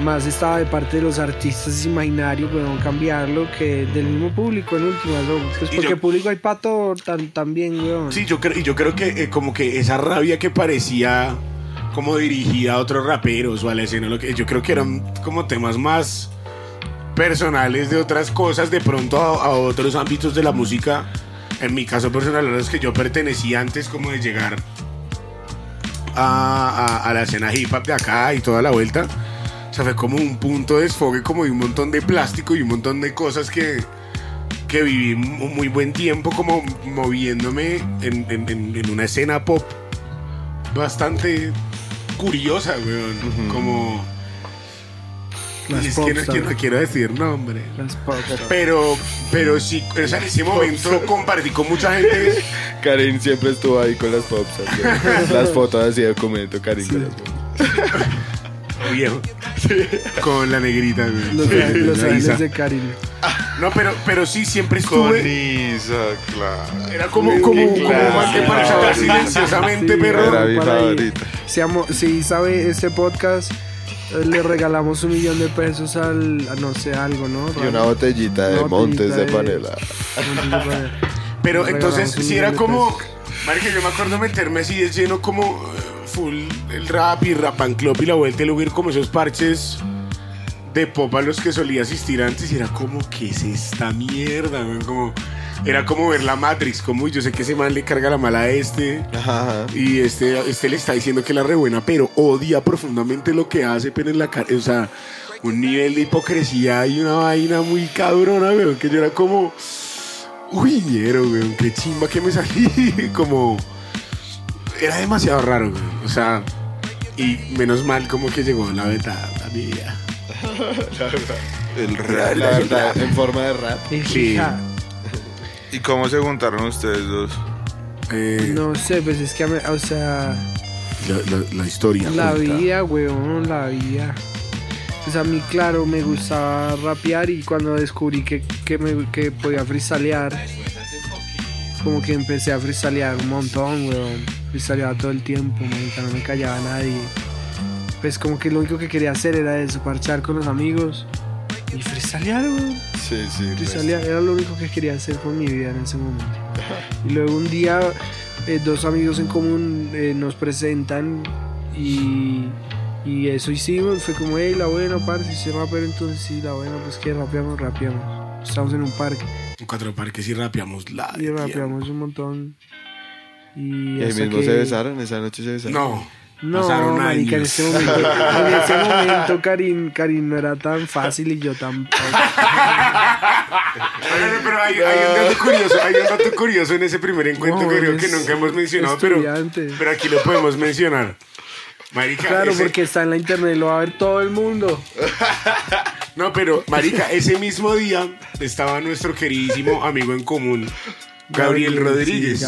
más estaba de parte de los artistas imaginarios, podemos cambiarlo, que del mismo público en últimas. ¿no? Pues porque yo- público hay pato tan, también, weón. Sí, yo creo, y yo creo que eh, como que esa rabia que parecía como dirigida a otros raperos o a la escena, lo que, yo creo que eran como temas más personales de otras cosas, de pronto a, a otros ámbitos de la música. En mi caso personal, a los que yo pertenecía antes como de llegar a, a- a la escena hip hop de acá y toda la vuelta. O sea, fue como un punto de desfogue como de un montón de plástico y un montón de cosas que, que viví un muy buen tiempo como moviéndome en, en- en- en una escena pop bastante curiosa, weón. Como... Las es que no, popstars. que no quiero decir nombre. Las popstars. Pero, pero sí, o sea, en ese momento compartí con mucha gente. Karin siempre estuvo ahí con las pops. así, las fotos así de documento, Karin con las pops. viejo. Con la negrita, güey. Los, los La ángeles Isa. de Karin. No, pero, pero sí, siempre Con estuve. Isa, claro. Era como, como, como claro. un man que marchaba silenciosamente, Sí, perro. Era mi favorita. Si, amo- si sabe este podcast, eh, le regalamos un millón de pesos al, a no sé, algo, ¿no? Y una botellita de Una Montes botellita de de- panela. Pero entonces, si era como. Marica, yo me acuerdo meterme así de lleno como eh, full el rap y rap and club y la vuelta luego ir como esos parches de pop a los que solía asistir antes y era como, ¿qué es esta mierda? güey? Como, era como ver la Matrix, como "Uy, yo sé que ese man le carga la mala a este. Ajá, ajá. Y este, este le está diciendo que la re buena, pero odia profundamente lo que hace, pero en la cara, o sea, un nivel de hipocresía y una vaina muy cabrona, weón, que yo era como, uy, ñero, weón, qué chimba que me salí, como, era demasiado raro, weón, o sea, y menos mal como que llegó la beta a mi vida. El real. La verdad, en forma de rap. Sí. ¿Y cómo se juntaron ustedes dos? Eh, No sé, pues es que, a mí- o sea, la, la- la historia. la junta. vida, weón, la vida. Pues a mí, claro, me gustaba rapear y cuando descubrí que, que, me, que podía freestylear, como que empecé a freestylear un montón, weón. Freestyleaba todo el tiempo, marica, no me callaba nadie. Pues como que lo único que quería hacer era eso, parchar con los amigos y freestylear, weón. Sí, sí. Freestylear era lo único que quería hacer con mi vida en ese momento. Y luego un día eh, dos amigos en común eh, nos presentan y, y eso hicimos. Fue como, hey, la buena, parce, si rapero, entonces sí, la buena, pues que rapeamos, rapeamos. Estamos en un parque En cuatro parques y rapeamos la. y rapeamos un montón. Y, Y ahí hasta mismo que- se besaron, esa noche se besaron. No. No, Pasaron marica, en ese momento, en ese momento Karim, Karim no era tan fácil y yo tan... Oigan, pero hay, hay un dato curioso, hay un dato curioso en ese primer encuentro No, que creo es que nunca hemos mencionado, pero, pero aquí lo podemos mencionar. Marica, Claro, ese- porque está en la internet, lo va a ver todo el mundo. No, pero, Marica, ese mismo día estaba nuestro queridísimo amigo en común, Gabriel Rodríguez, Sí,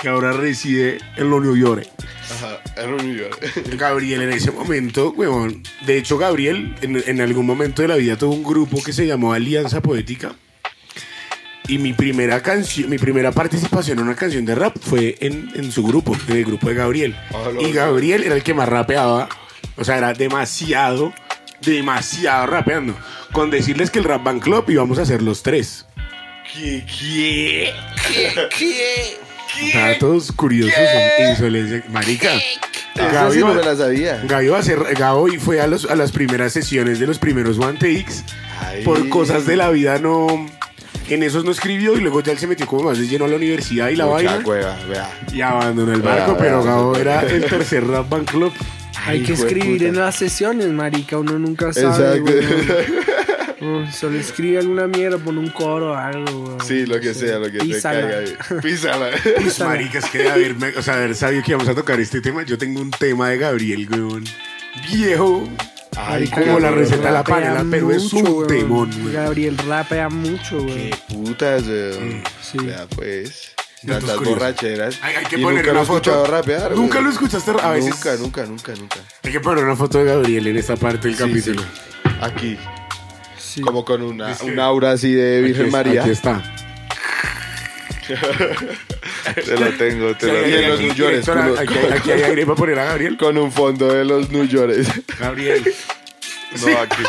que ahora reside en los New York. Ajá, era un millón. Gabriel en ese momento, huevón. De hecho, Gabriel en, en algún momento de la vida tuvo un grupo que se llamó Alianza Poética. Y mi primera canción, mi primera participación en una canción de rap fue en, en su grupo, en el grupo de Gabriel. Ah, y Gabriel era el que más rapeaba. O sea, era demasiado, demasiado rapeando. Con decirles que el Rap Band Club íbamos a hacer los tres. ¿Qué? ¿Qué? Datos curiosos, en insolencia. Marica. Gaby sí no me la sabía. Gaby va a ser, Gabo y fue a, los, a las primeras sesiones de los primeros One Takes. Ay. Por cosas de la vida no... En esos no escribió y luego ya él se metió como más de lleno a la universidad y la Mucha vaina. cueva, vea. Y abandonó el barco, Vea, pero vea, Gabo vea. era el tercer rap band club. Hay que escribir en las sesiones, marica. Uno nunca sabe. Exacto. Weón. Oh, solo escribe alguna mierda, pone un coro o algo. weón. Sí, lo que sea, lo que te Písala. caiga ahí. Písala. Pues, marica, es que de haberme, o sea, haber sabido que íbamos a tocar este tema, yo tengo un tema de Gabriel, weón. Viejo. Marica, como la receta de la panela, pero es un weón. temón, weón. Gabriel rapea mucho, güey. Putas, weón. Sí. Vea, pues. Datos Tantas borracheras. Hay, hay que Y poner nunca una lo foto. rapear. Nunca lo escuchaste a veces. Nunca, nunca, nunca, nunca. Hay que poner una foto de Gabriel en esta parte del Sí, capítulo. sí. Aquí, Sí. como con una, Es que- un aura así de Virgen Aquí- María. Aquí está. Te lo tengo, te Sí, lo hay- Y en tengo. los aquí, New York, directora, con los- aquí, aquí hay aire para poner a Gabriel. Con un fondo de los New York. Gabriel. No, aquí.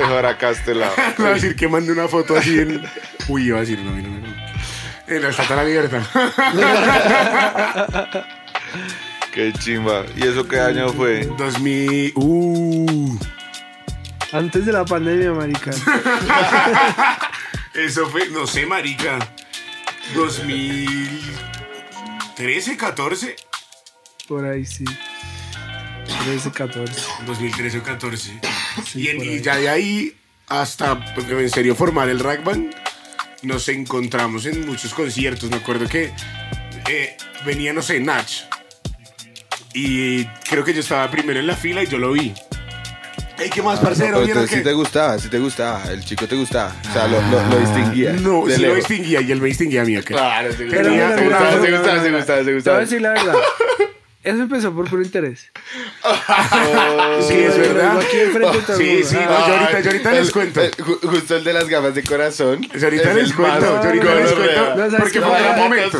Mejor acá a este lado. Me va a decir que mande una foto así en. Uy, iba a decir, no, no, no. no. En la Estatua de la Libertad. Qué chimba. ¿Y eso qué año fue? 2000. Uh. Antes de la pandemia, marica. Eso fue, no sé, marica. 2013, 14. Por ahí sí. 13, 14. 2013 o 14. Sí, y, en- y ya de ahí hasta pues, en serio formar el Rack Band, nos encontramos en muchos conciertos. Me acuerdo que eh, venía, no sé, Nach. Y creo que yo estaba primero en la fila y yo lo vi. Ey, ¿qué más, parcero? Pero ¿Vieron entonces sí qué? te gustaba, sí te gustaba. El chico te gustaba. O sea, lo, lo, lo distinguía. No, lo distinguía y él me distinguía a mí. Claro, Pero Tenía- mira, se gustaba, mira, se gustaba, se gustaba, se Te voy a gustaba. decir la verdad. Eso empezó por puro interés. Sí, es verdad. aquí enfrente todo Sí, sí, no, yo ahorita, yo ahorita El- les cuento. el- ju- justo el de las gafas de corazón. Yo ahorita es les cuento, yo ahorita les cuento, No, ¿sabes porque qué fue pasa? momento.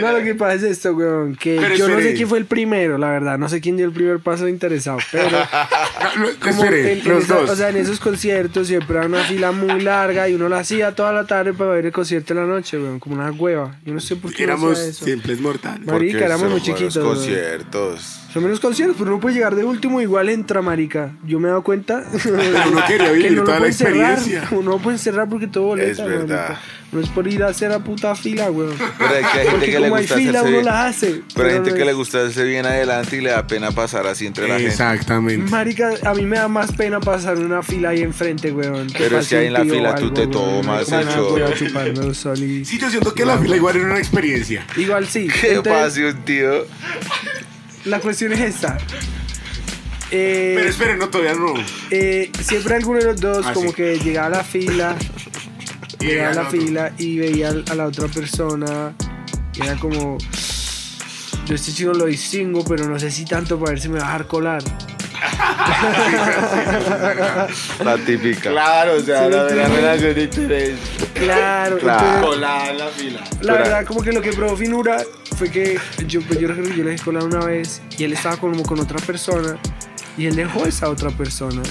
No, lo que pasa es esto, weón. Que Pero yo no sé quién fue el primero, la verdad. No sé quién dio el primer paso de interesado. Pero No, espere, en, en los esa- dos. o sea, en esos conciertos siempre era una fila muy larga y uno la hacía toda la tarde para ver el concierto en la noche, weón. Como una hueva. Yo no sé por qué Éramos hacía eso. simples mortales. Marica, éramos muy chiquitos. Conciertos. Son menos conciertos, pero uno puede llegar de último, igual entra, marica. Yo me he dado cuenta. uno quería que vivir no lo toda la pueden cerrar. experiencia. Uno no puede cerrar porque todo boleta, Es verdad. marica. No es por ir a hacer la puta fila, weón. Pero hay, que- hay gente que le gusta fila, hacerse uno bien. la hace. Pero hay gente no que le gusta hacerse bien adelante y le da pena pasar así entre la gente. Exactamente. Marica, a mí me da más pena pasar una fila ahí enfrente, weón. que Pero que pase ahí un en la fila tú te weón. tomas el show. pena chuparme el sol y- Sí, yo siento que la fila igual era una experiencia. Igual sí. Qué Entonces, pasión, tío. La cuestión es esta. Eh, Pero esperen, no, todavía no. eh, siempre alguno de los dos Ah, como sí. que llegaba a la fila, Y llegaba a la fila y veía a la otra persona y era como yo este chino lo distingo pero no sé si tanto para ver si me va a dejar colar La típica. Claro, o sea, Sí, la, sí, la relación de interés. claro, Claro. Colada en la fila. la verdad como que lo que probó Finura fue que yo, pues, yo yo le dejé colar una vez y él estaba como con otra persona y él dejó a esa otra persona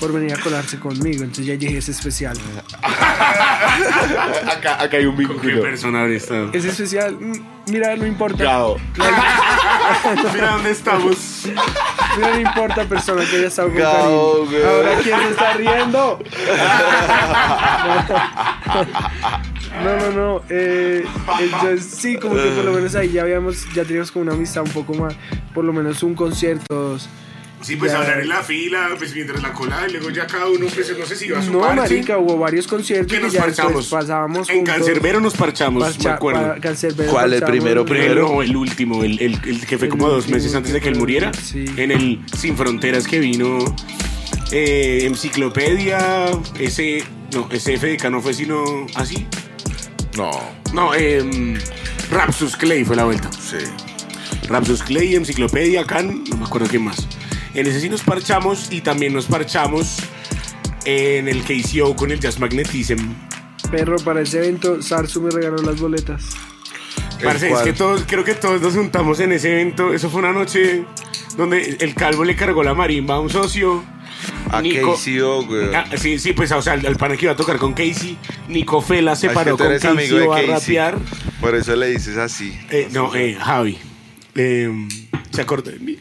por venir a colarse conmigo entonces ya dije es especial Acá, acá hay un ¿Qué vínculo. persona habría estado? es especial Mm, mira no importa Claro. Mira dónde estamos. Mira, no importa persona que haya estado con Gao, güey. Ahora, ¿quién se está riendo? No, no, no. Eh, entonces, sí, como que por lo menos ahí ya habíamos, ya teníamos como una amistad un poco más, por lo menos un concierto. dos. Sí, pues Ya. hablar en la fila, pues mientras la cola, y luego ya cada uno, pues no sé si iba a su No, parche. marica, hubo varios conciertos Que nos ya parchamos. pasábamos En juntos. Cancerbero nos parchamos, me acuerdo. pa- Cancerbero ¿Cuál, el parchamos. primero, primero? No, el último, el, el- el que fue El como dos último meses antes de que él que fue- muriera. sí. En el Sin Fronteras que vino eh, Enciclopedia, ese, no, ese FDK no fue sino así. No, No, eh, Rapsus Clay fue la vuelta. sí. Rapsus Clay, Enciclopedia, Can, no me acuerdo qué más. En ese sí nos parchamos y también nos parchamos en el KCO con el Jazz Magnetism. Perro, para ese evento, Sarsu me regaló las boletas. Parce, es que todos, creo que todos nos juntamos en ese evento. Eso fue una noche donde el calvo le cargó la marimba a un socio. A Nico- KCO, güey. Ah, sí, sí, pues o sea, al, al pana que iba a tocar con Casey. Nico Fela se paró con eres amigo de Casey a Casey. rapear. Por eso le dices así. Eh, no, eh, Javi. Eh, se acordó de mí.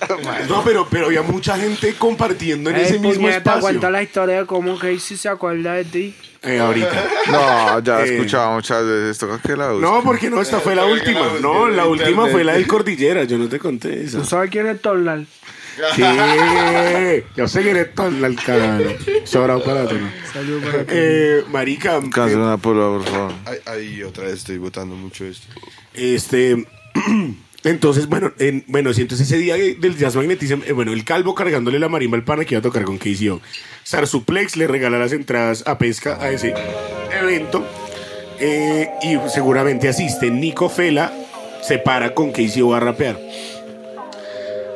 Eh, no, pero, pero había mucha gente compartiendo en ese mismo puñeta, espacio. cuenta la historia de cómo Casey se acuerda de ti. Eh, ahorita. No, ya he Eh. escuchado muchas veces. Toca que la busque. No, porque no, esta fue la última. No, la última fue la del Cordillera. Yo no te conté eso. ¿Tú sabes quién es Tonlal? Sí, yo seguiré todo el canal. Sobrado para ti. ¿no? Saludos para ti. Eh, marica, una por favor. Ay, ay, otra vez estoy votando mucho esto. Este. Entonces, bueno, en, bueno, sí, entonces ese día del Jazz Magnetism, eh, bueno, el calvo cargándole la marimba al pana que iba a tocar con KCO. Sarsuplex le regala las entradas a pesca a ese evento. eh, y seguramente asiste Nico Fela, se para con KCO a rapear.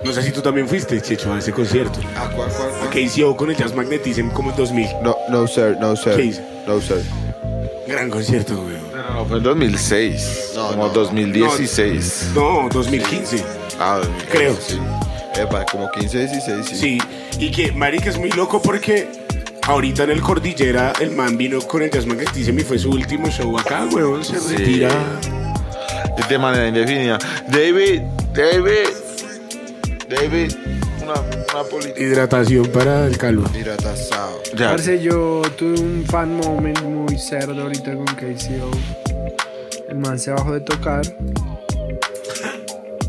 No sé si tú también fuiste, Checho, a ese concierto. ¿cuál, cuál, cuál? KCO con el Jazz Magnetism como en 2000. No, no, sir, no, sir. ¿Qué hice? No, sir. Gran concierto, güey. No, fue en 2006. No, como no. 2016. No, 2015. Ah, 2015. Creo. Sí. Epa, como 15, 16, sí. Sí, y que Marica es muy loco porque ahorita en el Cordillera el man vino con el Jazz Magnetism y fue su último show acá, weón. Se Sí. retira. De manera indefinida. David, David, David, una, una política. Hidratación para el calvo. Mira, tasado. Ya. Parce, yo tuve un fan moment muy cerdo ahorita con KCO. El man se bajó de tocar.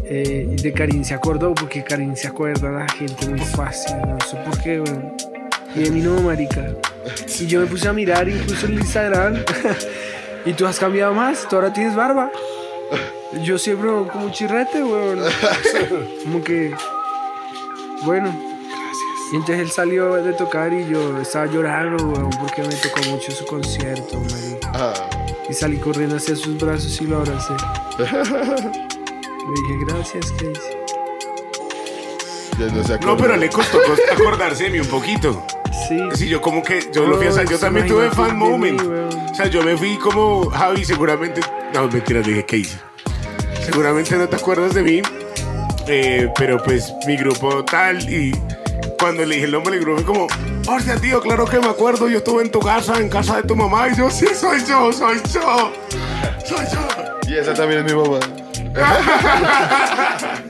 Eh, de Karin se acordó, porque Karin se acuerda a la gente muy fácil. No sé por qué. Y de mí no, marica. Y yo me puse a mirar incluso el Instagram. y tú has cambiado más, tú ahora tienes barba. Yo siempre como un chirrete, weón. Como que. Bueno. Y entonces él salió de tocar y yo estaba llorando, weón, porque me tocó mucho su concierto, marica. Ah, Y salí corriendo hacia sus brazos y lo abracé. Le dije, gracias, Casey. ya no se No, acuerda. pero le costó cos- acordarse de mí un poquito. Sí. Sí, yo como que, yo lo fui a yo también tuve fan mí, moment. O sea, yo me fui como Javi, seguramente. No, mentira, dije Casey. Seguramente no te acuerdas de mí. eh, pero pues mi grupo tal y cuando le dije el nombre del grupo fue como, hostia tío, claro que me acuerdo, yo estuve en tu casa, en casa de tu mamá y yo, sí, soy yo, soy yo, soy yo. Y esa también es mi mamá.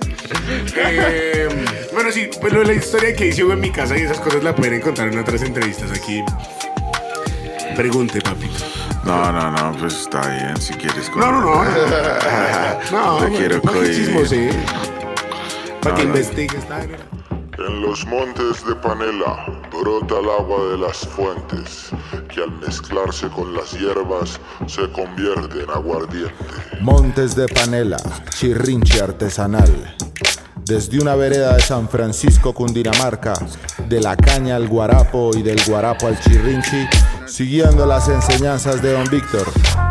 Eh, bueno, sí, de la historia que hice en mi casa y esas cosas la pueden encontrar en otras entrevistas aquí. Pregunte, papito. No, no, no, pues está bien, si quieres. No, no, no. No, Te quiero cohibir. chismosee. Para que No, no. investigue esta vaina. En los montes de Panela brota el agua de las fuentes, que al mezclarse con las hierbas se convierte en aguardiente. Montes de Panela, chirrinche artesanal. Desde una vereda de San Francisco, Cundinamarca, de la caña al guarapo y del guarapo al chirrinchi, siguiendo las enseñanzas de don Víctor,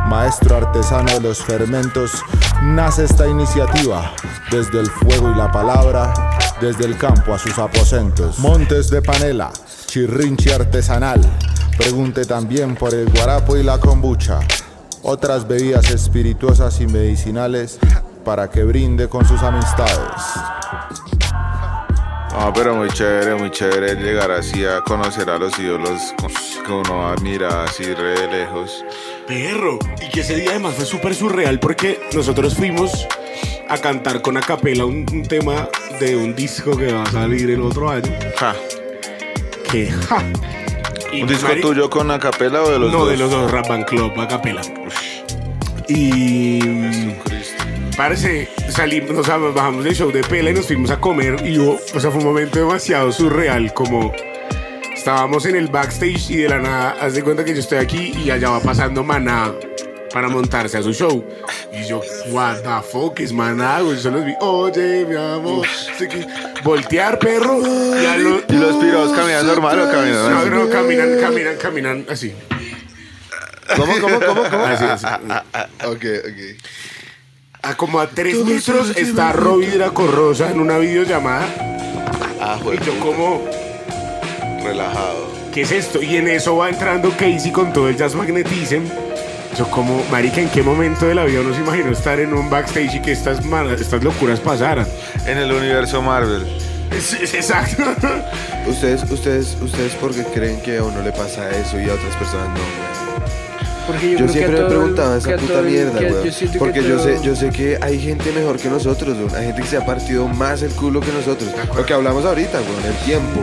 maestro artesano de los fermentos, nace esta iniciativa. Desde el fuego y la palabra, desde el campo a sus aposentos. Montes de Panela, chirrinche artesanal. Pregunte también por el guarapo y la kombucha otras bebidas espirituosas y medicinales para que brinde con sus amistades. No, pero muy chévere, muy chévere llegar así a conocer a los ídolos que uno admira así re de lejos. Perro. Y que ese día además fue súper surreal porque nosotros fuimos a cantar con acapela un, un tema de un disco que va a salir el otro año. Ja. Que ja. Y ¿Un disco Mari- tuyo con acapela o de los no, dos? de los dos, Rap Band Club, acapela. Y. Parece, salimos, nos bajamos del show de Pela y nos fuimos a comer. Y hubo, o sea, fue un momento demasiado surreal. Como estábamos en el backstage y de la nada, haz de cuenta que yo estoy aquí y allá va pasando Maná para montarse a su show. Y yo, what the fuck, es Maná, güey. Yo los vi, oye, mi amor. Voltear, perro. Y, lo- ¿Y los piros caminan normal o caminan no, así? no, caminan, caminan, caminan así. ¿Cómo, cómo, cómo, cómo? Así, así. Ok, ok. A como a tres metros está la Corrosa en una videollamada. Ah, Y yo como, relajado. ¿qué es esto? Y en eso va entrando Casey con todo el jazz magnetism. Yo como, marica, ¿en qué momento de la vida uno se imaginó estar en un backstage y que estas, man- estas locuras pasaran? En el universo Marvel. Es, es exacto. ¿Ustedes, ustedes, ustedes por qué creen que a uno le pasa eso y a otras personas no, güey? Porque yo, Yo, siempre me he todo- preguntado que esa puta todo- mierda, yo que Porque yo todo- sé, yo sé que hay gente mejor que nosotros, güey. Hay gente que se ha partido más el culo que nosotros. Lo que hablamos ahorita, güey, el tiempo.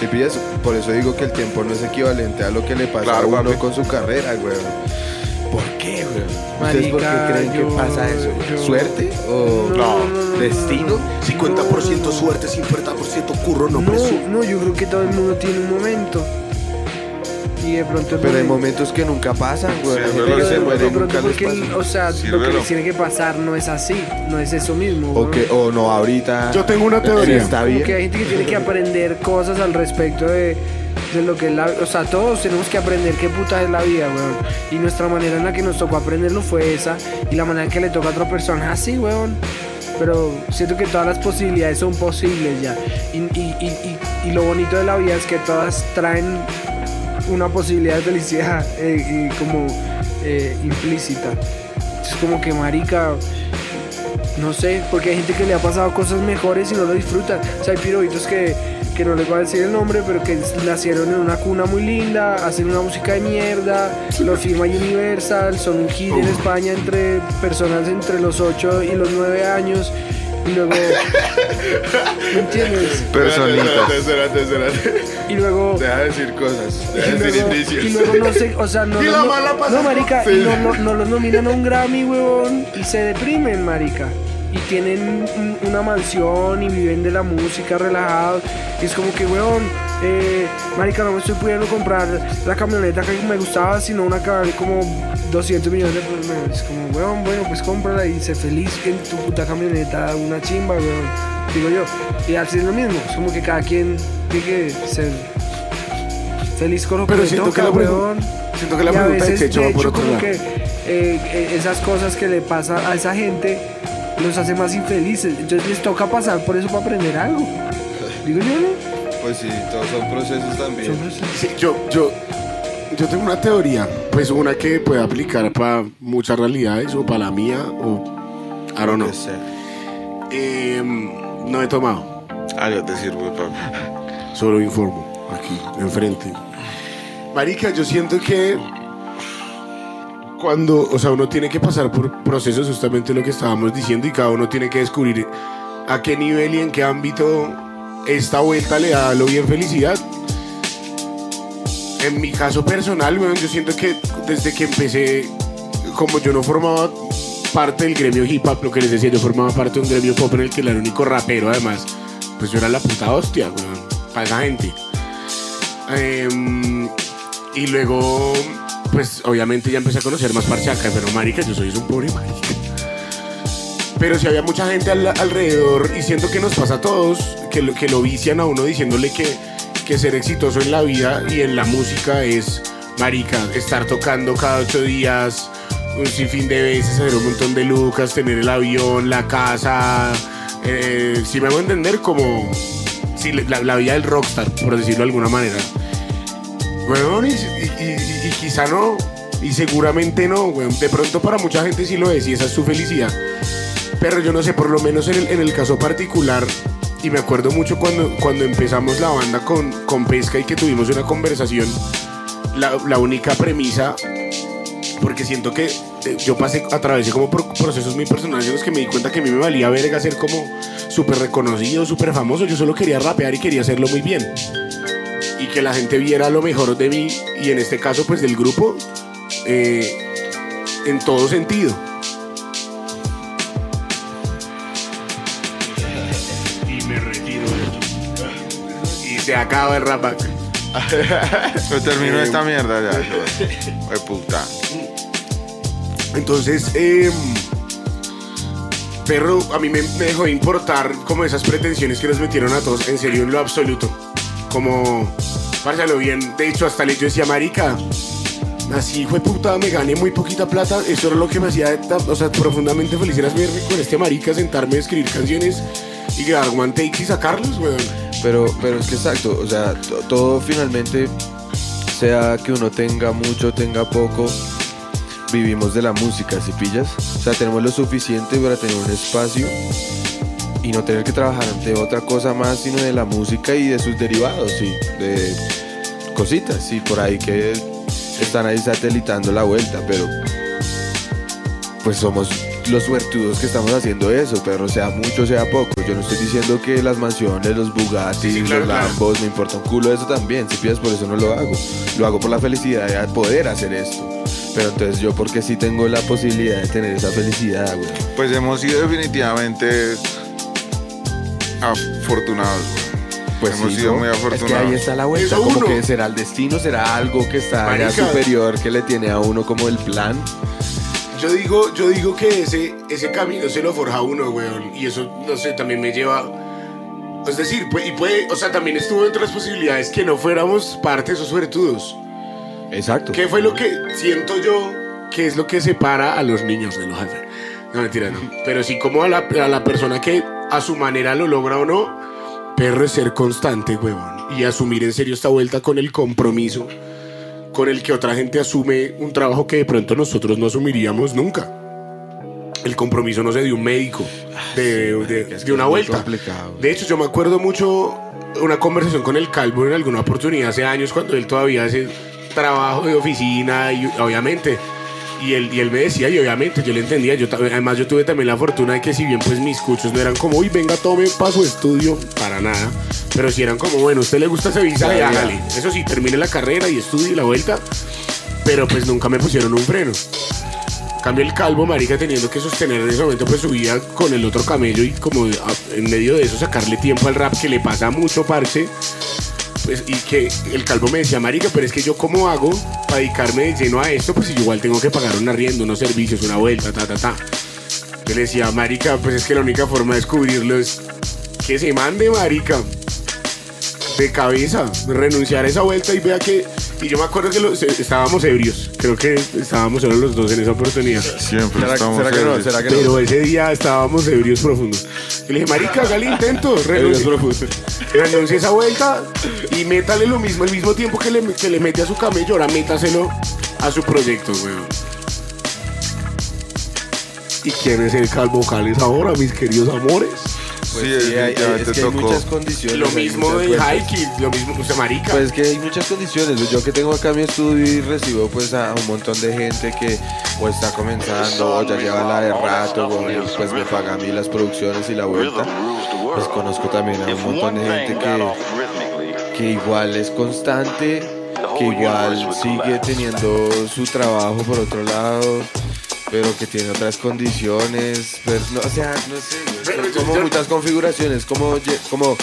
Si pillas, por eso digo que el tiempo no es equivalente a lo que le pasa Claro, a uno papi. con su carrera, güey. ¿Ustedes por qué creen yo- que pasa eso? yo- ¿Suerte? ¿O No, no, no, no, destino? 50% suerte, 50% curro, no, No, presumo. no, yo creo que todo el mundo tiene un momento. Y de pronto Pero hay momento- momentos que nunca pasan, güey. Sí, pero se de, muere de y nunca pronto les porque, pasa. o sea, lo que les tiene que pasar no es así, no es eso mismo. O, que, o no ahorita. Yo tengo una teoría. Está bien. que hay gente que tiene que aprender cosas al respecto de, de lo que es la O sea, todos tenemos que aprender qué puta es la vida, weón. Y nuestra manera en la que nos tocó aprenderlo fue esa. Y la manera en que le toca a otra persona, así, weón. Pero siento que todas las posibilidades son posibles ya. Y, y- y- y- lo bonito de la vida es que todas traen una posibilidad de felicidad eh, como eh, implícita. Es como que, marica, no sé, porque hay gente que le ha pasado cosas mejores y no lo disfrutan. O sea, hay pirobitos que, que no les voy a decir el nombre, pero que nacieron en una cuna muy linda, hacen una música de mierda, lo firma Universal, son un hit en España entre personas entre los 8 y los 9 años. Y luego. ¿Me entiendes? Personitas. Espérate, espérate. Y luego. Deja de decir cosas. Y Deja de decir luego, indicios. y luego no sé, o sea, no, Y los la no- mala pasa no, marica, y no, no, no los nominan a un Grammy, huevón, y se deprimen, marica. Y tienen un- una mansión y viven de la música relajados. Y es como que, huevón, eh, marica, no me estoy pudiendo comprar la camioneta que me gustaba, sino una que vale como 200 millones de pesos. Es como, huevón, bueno, pues cómprala y sé feliz en tu puta camioneta, una chimba, huevón. Digo yo. Y así es lo mismo, es como que cada quien tiene que ser feliz con lo que Pero le siento toca, que la weón. siento que la pregunta de va por hecho, otro lado. que eh, eh, esas cosas que le pasa a esa gente los hace más infelices. Entonces les toca pasar por eso para aprender algo. Digo yo, ¿no? Pues sí, todos son procesos también. Son procesos. Sí, yo, yo, yo tengo una teoría, pues una que puede aplicar para muchas realidades o para la mía o I don't know. Eh, no he tomado, Ah, yo te sirvo, papi. solo informo aquí enfrente. Marica, yo siento que cuando, o sea, uno tiene que pasar por procesos justamente lo que estábamos diciendo y cada uno tiene que descubrir a qué nivel y en qué ámbito esta vuelta le da lo bien felicidad. En mi caso personal, weón, yo siento que desde que empecé, como yo no formaba parte del gremio hip hop, lo que les decía, yo formaba parte de un gremio pop en el que era el único rapero, además, pues yo era la puta hostia, weón, para esa gente. Em, y luego, pues obviamente ya empecé a conocer más parchaca, pero marica, yo soy un pobre marica. Pero si había mucha gente al- alrededor y siento que nos pasa a todos, que lo, que lo vician a uno diciéndole que, que ser exitoso en la vida y en la música es, marica, estar tocando cada ocho días, un sinfín de veces, hacer un montón de lucas, tener el avión, la casa, eh, si me hago entender, como sí, la, la vida del rockstar, por decirlo de alguna manera. Weón, y, y- quizá no, y seguramente no, weón. De pronto para mucha gente sí lo es y esa es su felicidad. Pero yo no sé, por lo menos en el, en el caso particular, y me acuerdo mucho cuando, cuando empezamos la banda con, con Pesca y que tuvimos una conversación, la, la única premisa, porque siento que eh, yo pasé, atravesé como por procesos muy personales en los que me di cuenta que a mí me valía verga ser como súper reconocido, súper famoso, yo solo quería rapear y quería hacerlo muy bien. Y que la gente viera lo mejor de mí, y en este caso pues del grupo, eh, en todo sentido. Y me retiro Y se acaba el rap. Se terminó Eh, esta mierda ya. Ay, puta. Entonces, eh, perro, a mí me, me dejó de importar como esas pretensiones que nos metieron a todos, en serio, en lo absoluto. Como, páralo bien. De hecho, hasta le yo decía, marica, así fue puta, me gané muy poquita plata. Eso era lo que me hacía, o sea, profundamente feliz. Era verme con este marica, sentarme a escribir canciones y grabar one takes y sacarlos, weón. Pero, pero es que exacto, o sea, to- todo finalmente, sea que uno tenga mucho, tenga poco, vivimos de la música, si pillas? O sea, tenemos lo suficiente para tener un espacio y no tener que trabajar de otra cosa más, sino de la música y de sus derivados, sí, de cositas, sí, por ahí que están ahí satelitando la vuelta, pero pues somos los suertudos que estamos haciendo eso, pero sea mucho, sea poco. Yo no estoy diciendo que las mansiones, los Bugatti, Sí, claro, los claro. Lambos, me importa un culo eso también. Si piensas por eso no lo hago. Lo hago por la felicidad de poder hacer esto. Pero entonces yo porque sí tengo la posibilidad de tener esa felicidad, güey. Pues hemos sido definitivamente afortunados, güey. Pues hemos sí, sido ¿no? muy Es que ahí afortunados. está la vuelta, como uno. que será el destino, será algo que está Marica. superior, que le tiene a uno como el plan. Yo digo, yo digo que ese, ese camino se lo forja uno, weón. Y eso, no sé, también me lleva. Es decir, pues, y puede, o sea, también estuvo entre las posibilidades que no fuéramos parte de esos suertudos. Exacto. ¿Qué fue lo que siento yo que es lo que separa a los niños de los? No, mentira, no. Pero sí como a la, a la persona que a su manera lo logra o no, perro es ser constante, huevón. Y asumir en serio esta vuelta con el compromiso con el que otra gente asume un trabajo que de pronto nosotros no asumiríamos nunca. El compromiso, no sé, de un médico, de, de- que de una vuelta. De hecho, yo me acuerdo mucho una conversación con el Calvo en alguna oportunidad hace años cuando él todavía hace trabajo de oficina y obviamente y él, y él me decía y obviamente yo le entendía yo además yo tuve también la fortuna de que si bien pues mis cuchos no eran como uy venga tome para su estudio para nada pero si eran como bueno usted le gusta ese visa y hágale eso sí termine la carrera y estudie la vuelta pero pues nunca me pusieron un freno Cambio el calvo, marica, teniendo que sostener en ese momento pues su vida con el otro camello y como en medio de eso sacarle tiempo al rap que le pasa mucho, parce. Pues, y que el calvo me decía, marica, pero es que yo cómo hago para dedicarme de lleno a esto, pues si igual tengo que pagar un arriendo, unos servicios, una vuelta, ta, ta, ta. Yo le decía, marica, pues es que la única forma de descubrirlo es que se mande, marica. De cabeza, renunciar a esa vuelta y vea que... Y yo me acuerdo que los- estábamos ebrios. Creo que estábamos solo los dos en esa oportunidad. Siempre ¿Será, estamos será que no? ebrios. ¿Será que no? Pero ese día estábamos ebrios profundos. Y le dije, marica, haga el intento, renuncie, renuncie esa vuelta y métale lo mismo, el mismo tiempo que le, que le mete a su camello, ahora métaselo a su proyecto, weón. ¿Y quién es el calvo Cales ahora, mis queridos amores? Pues Sí, sí, hay- es que hay muchas condiciones. Lo mismo de Kids, lo mismo, sea, marica. Pues es que hay muchas condiciones. Yo que tengo acá mi estudio y recibo pues a un montón de gente que o está comenzando o ya lleva la de rato, o pues me paga a mí las producciones y la vuelta. Pues conozco también a un montón de gente que, que igual es constante, que igual sigue teniendo su trabajo por otro lado, pero que tiene otras condiciones. pero no, o sea, no sé, como muchas configuraciones, como, como,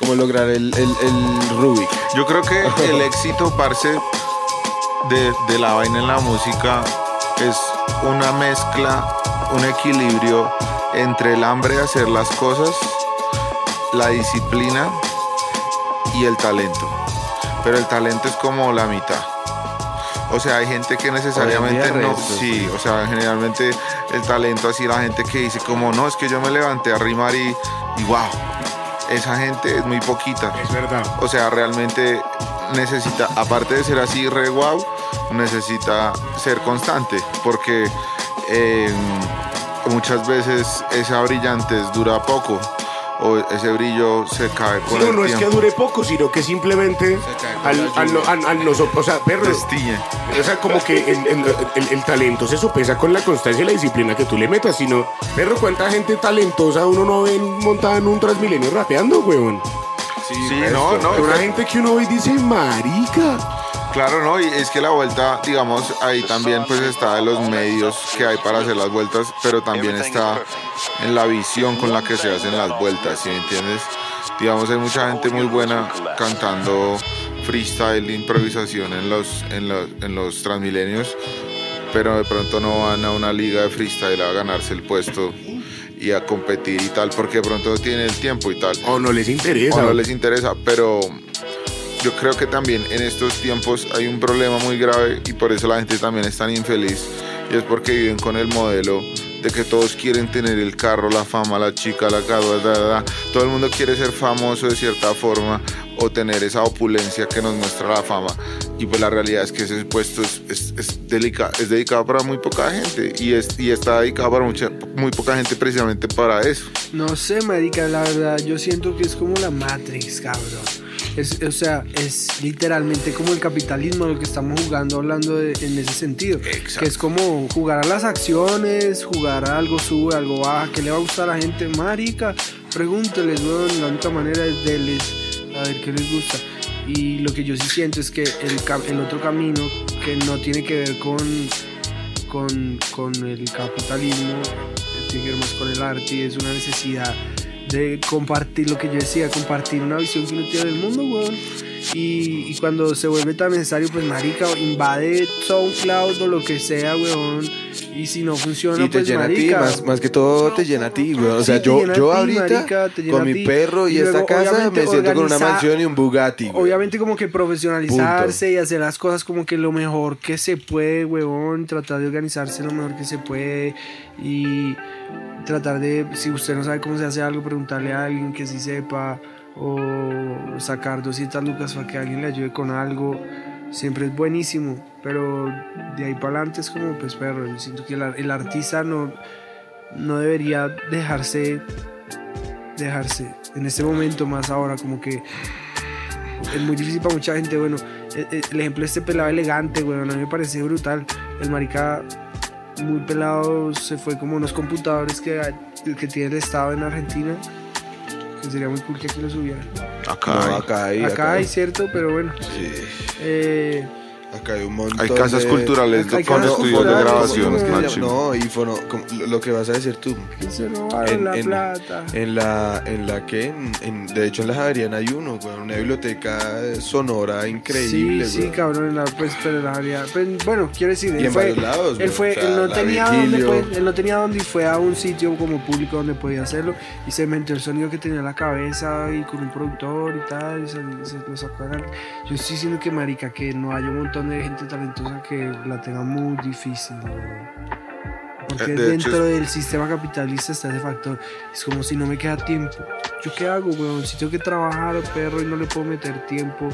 como lograr el, el, el Rubik. Yo creo que el éxito, parce, de, de la vaina en la música es una mezcla, un equilibrio entre el hambre de hacer las cosas, la disciplina y el talento. Pero el talento es como la mitad. O sea, hay gente que necesariamente no, resto, sí, o sea, generalmente el talento así la gente que dice como no, es que yo me levanté a rimar y, y wow, esa gente es muy poquita. es verdad. O sea, realmente necesita, aparte de ser así re guau, necesita ser constante, porque eh, muchas veces esa brillantez dura poco, o ese brillo se cae con Sí, el no es que tiempo. dure poco, sino que simplemente al, al, al- al noso- o sea, perro, Destille. o sea, como que el, el- el- el talento se sopesa con la constancia y la disciplina que tú le metas, sino, perro, ¿cuánta gente talentosa uno no ve montada en un Transmilenio rapeando, weón? Sí, no, no. Una gente que uno ve y dice, marica. Claro, no, y es que la vuelta, digamos, ahí también pues está de los medios que hay para hacer las vueltas, pero también está en la visión con la que se hacen las vueltas, ¿sí me entiendes? Digamos, hay mucha gente muy buena cantando freestyle, improvisación en los, en los, en los Transmilenios, pero de pronto no van a una liga de freestyle a ganarse el puesto y a competir y tal, porque de pronto tienen el tiempo y tal O no les interesa. o no les interesa, pero yo creo que también en estos tiempos hay un problema muy grave y por eso la gente también es tan infeliz y es porque viven con el modelo de que todos quieren tener el carro, la fama, la chica, la casa, da, da, da. todo el mundo quiere ser famoso de cierta forma o tener esa opulencia que nos muestra la fama y pues la realidad es que ese puesto es, es, es, delica- es dedicado para muy poca gente y, es, y está dedicado para mucha, muy poca gente precisamente para eso. No sé, marica, la verdad, yo siento que es como la Matrix, cabrón. Es, o sea, es literalmente como el capitalismo lo que estamos jugando hablando de- en ese sentido. Que es como jugar a las acciones, jugar a algo sube, algo baja, que le va a gustar a la gente, marica. Pregúnteles, weón, la única manera es deles a ver qué les gusta. Y lo que yo sí siento es que el, el otro camino que no tiene que ver con, con, con el capitalismo, tiene que ver más con el arte y es una necesidad de compartir lo que yo decía, compartir una visión que uno tiene del mundo, weón. Y, y cuando se vuelve tan necesario, pues marica, invade SoundCloud o lo que sea, weón. Y si no funciona, Y te pues llena a ti, marica. más, más que todo te llena a ti, güey. O Sí, sea, te yo, yo ti, ahorita marica, con mi perro y, Y esta luego, casa obviamente, me siento con una mansión y un Bugatti, güey. Obviamente como que profesionalizarse y hacer las cosas como que lo mejor que se puede, huevón, tratar de organizarse lo mejor que se puede y tratar de, si usted no sabe cómo se hace algo, preguntarle a alguien que sí sepa o sacar 200 lucas para que alguien le ayude con algo, siempre es buenísimo, pero de ahí para adelante es como pues perro, yo siento que el, ar- el artista no, no debería dejarse, dejarse, en este momento más ahora como que es muy difícil para mucha gente. Bueno, eh, eh, el ejemplo de este pelado elegante, bueno, a mí me parece brutal. El marica muy pelado se fue como unos computadores que, que tiene el Estado en Argentina. Que sería muy cool que aquí lo subieran. Acá No, hay- acá hay, Acá hay, cierto, pero bueno. Sí, Eh, acá hay un montón hay casas de- culturales Hay con casas estudios de culturales, grabación. ¿cómo. No, y fono, como lo- que vas a decir tú. que se robaron En- la en- plata. En la, en la que, en, en- de hecho en la Javeriana hay uno, güey, una biblioteca sonora increíble, Sí, sí, cabrón, en la, pues, pero en la área- pues, bueno, quiero decir, Y él en fue, varios lados, él fue, o sea, él no tenía dónde, Virgilio. pues, él no tenía dónde y fue a un sitio como público donde podía hacerlo y se inventó el sonido que tenía en la cabeza y con un productor y tal, y se, se lo sacó. Yo estoy diciendo que marica, que no haya un montón de gente talentosa que la tenga muy difícil, güey. Porque Eh, de hecho, dentro es- del sistema capitalista está ese factor. Es como si no me queda tiempo. ¿Yo qué hago, weón? Si tengo que trabajar, perro, y no le puedo meter tiempo,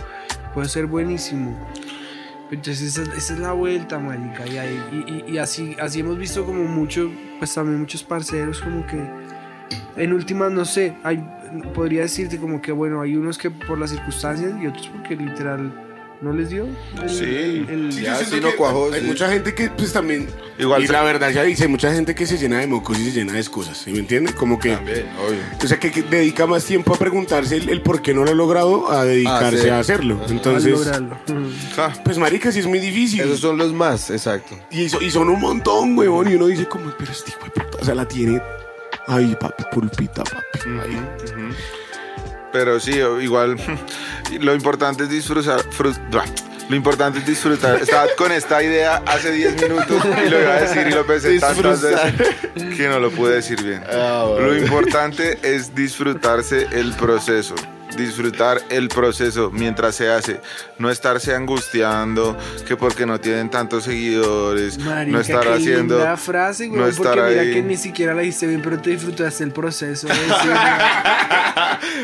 puede ser buenísimo. Entonces esa, esa es la vuelta, marica. Y, ahí- y, y- y así, así hemos visto como muchos, pues también muchos parceros como que en últimas, no sé, hay, podría decirte como que, bueno, hay unos que por las circunstancias y otros porque literal no les dio. el- Sí. el- el- Sí, Ya, sí no cuajó, Hay sí. mucha gente que pues también... Igual y se- la verdad ya dice, hay mucha gente que se llena de mocos y se llena de excusas, ¿sí me entiende? Como que... También, obvio. O sea, que, que dedica más tiempo a preguntarse el, el por qué no lo ha logrado a dedicarse hacer. a hacerlo. Entonces, lograrlo. Mm. Ja, pues marica, sí es muy difícil. Esos son los más, exacto. Y, y son un montón, huevón. Y uno dice como, pero este hijo de puta, o sea, la tiene... Ay, papi, pulpita, papi. Ay. Pero sí, igual lo importante es disfrutar. Lo importante es disfrutar. Estaba con esta idea hace 10 minutos y lo iba a decir y lo pensé tantas veces que no lo pude decir bien. Ah, bueno. Lo importante es disfrutarse el proceso. Disfrutar el proceso mientras se hace. No estarse angustiando que porque no tienen tantos seguidores. Marica, no estar qué haciendo. linda frase, güey, no estar porque mira ahí. que ni siquiera la dijiste bien, pero te disfrutaste el proceso.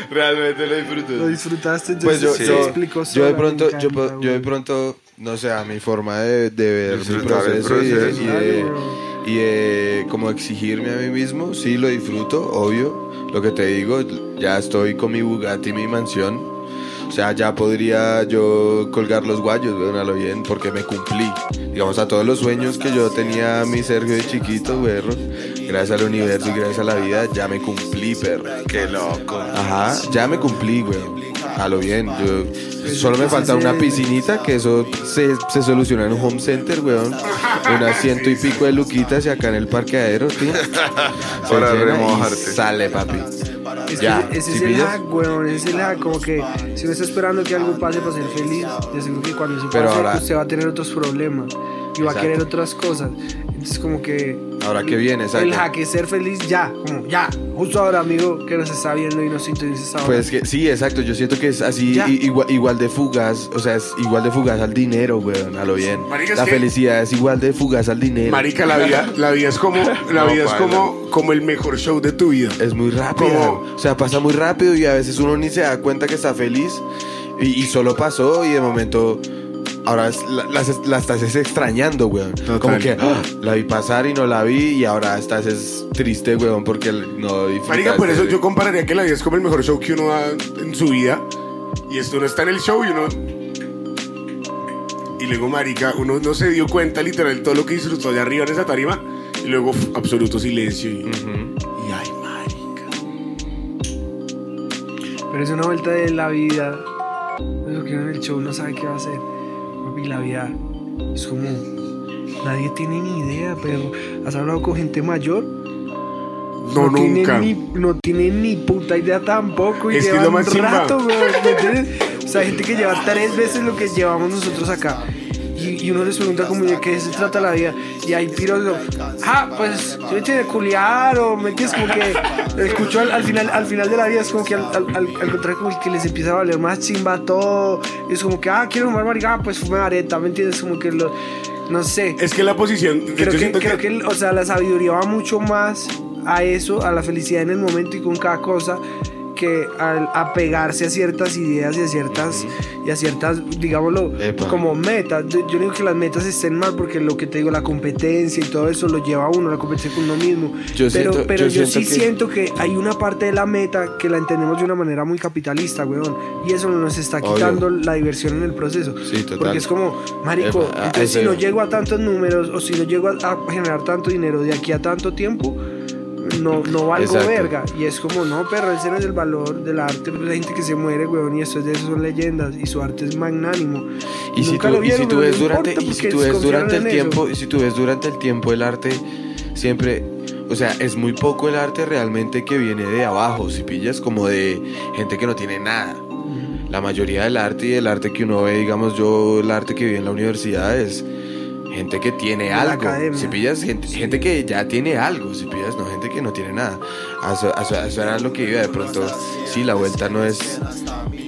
Realmente lo disfruto. lo disfrutaste, Pues entonces yo, se yo, explicó yo de pronto, yo, encanta, po- yo de pronto, no sé, a mi forma de, de ver mi Disfrutar el proceso, y de- proceso. Y, de, y de como exigirme a mí mismo, sí lo disfruto, obvio. Lo que te digo, ya estoy con mi Bugatti, mi mansión. O sea, ya podría yo colgar los guayos, weón, a lo bien, porque me cumplí. Digamos, a todos los sueños que yo tenía mi Sergio de chiquito, perro. Gracias al universo y gracias a la vida, ya me cumplí, perro. Qué loco. Ajá, ya me cumplí, güey. A lo bien. Yo, solo me falta una piscinita, que eso se, se soluciona en un home center, weón. Unas ciento y pico de luquitas y acá en el parqueadero, tío. Para remojarte. Sale, papi. Es Ya, que ese ¿sí es el pillas? hack, weón. Ese es el hack. Como que si uno está esperando que algo pase para ser feliz, yo seguro que cuando eso pase, ahora- usted va a tener otros problemas y va a querer otras cosas. Entonces, como que. Ahora que viene, exacto. El es ser feliz ya, como ya, justo ahora, amigo, que nos está viendo y nos sintoniza ahora. Pues que sí, exacto. Yo siento que es así igual, igual de fugaz. O sea, es igual de fugaz al dinero, weón. A lo bien. Marica, es La que- felicidad es igual de fugaz al dinero. Marica, la vida, la vida es como, la No, vida es como, como el mejor show de tu vida. Es muy rápido. Como- O sea, pasa muy rápido y a veces uno ni se da cuenta que está feliz y, y solo pasó y de momento ahora es- la, las- la estás es extrañando, weón. Total. Como que ah, la vi pasar y no la vi y ahora estás es triste, weón, porque no. Marica, por eso yo compararía que la vida es como el mejor show que uno da en su vida. Y esto no está en el show y uno. Y luego, Marica, uno no se dio cuenta literal de todo lo que disfrutó de arriba en esa tarima. Y luego, uf, absoluto silencio. Y, y ay, Marica. Pero es una vuelta de la vida. Lo que en el show no sabe qué va a hacer. Papi, la vida es como. Nadie tiene ni idea, pero ¿has hablado con gente mayor? No, tiene nunca. ni- no tiene ni puta idea tampoco. Y Es que llevan lo más chimba. rato. O sea, gente que lleva tres veces lo que llevamos nosotros acá. Y, y uno les pregunta como de qué se trata la vida. Y hay piros, ah, pues, yo tiene culiar o me entiendes como que escucho al, al final al final de la vida es como que al, al, al- contrario como que les empieza a valer más chimba todo. Es como que, ah, quiero fumar marica, ah, pues fume areta, ¿me entiendes? Como que lo, no sé. Es que la posición. Creo que, creo que, que, o sea, la sabiduría va mucho más a eso, a la felicidad en el momento y con cada cosa, que al apegarse a ciertas ideas y a ciertas, y a ciertas, digámoslo, Epa. como metas. Yo, digo que las metas estén mal, porque lo que te digo, la competencia y todo eso lo lleva a uno, la competencia con uno mismo. Yo pero siento- pero yo yo, sí siento que- siento que hay una parte de la meta que la entendemos de una manera muy capitalista, weón. Y eso nos está Obvio. quitando la diversión en el proceso. Sí, total. Porque es como, marico, Epa, ah, entonces si no llego a tantos números o si no llego a, a generar tanto dinero de aquí a tanto tiempo, no, no valgo Exacto. verga. Y es como, no, perro, ese no es el valor del arte. Hay gente que se muere, weón, y eso es de eso son leyendas. Y su arte es magnánimo. Y si, tú, y si tú ves durante, y si tú ves durante el tiempo, y si tú ves durante el tiempo el arte, siempre, o sea, es muy poco el arte realmente que viene de abajo, si pillas, como de gente que no tiene nada. La mayoría del arte y el arte que uno ve, digamos yo, el arte que vi en la universidad es gente que tiene algo. academia. Si pillas, gente, gente que ya tiene algo, si pillas, no gente que no tiene nada. A Eso, a eso- a eso era lo que iba de pronto. Sí, la vuelta no es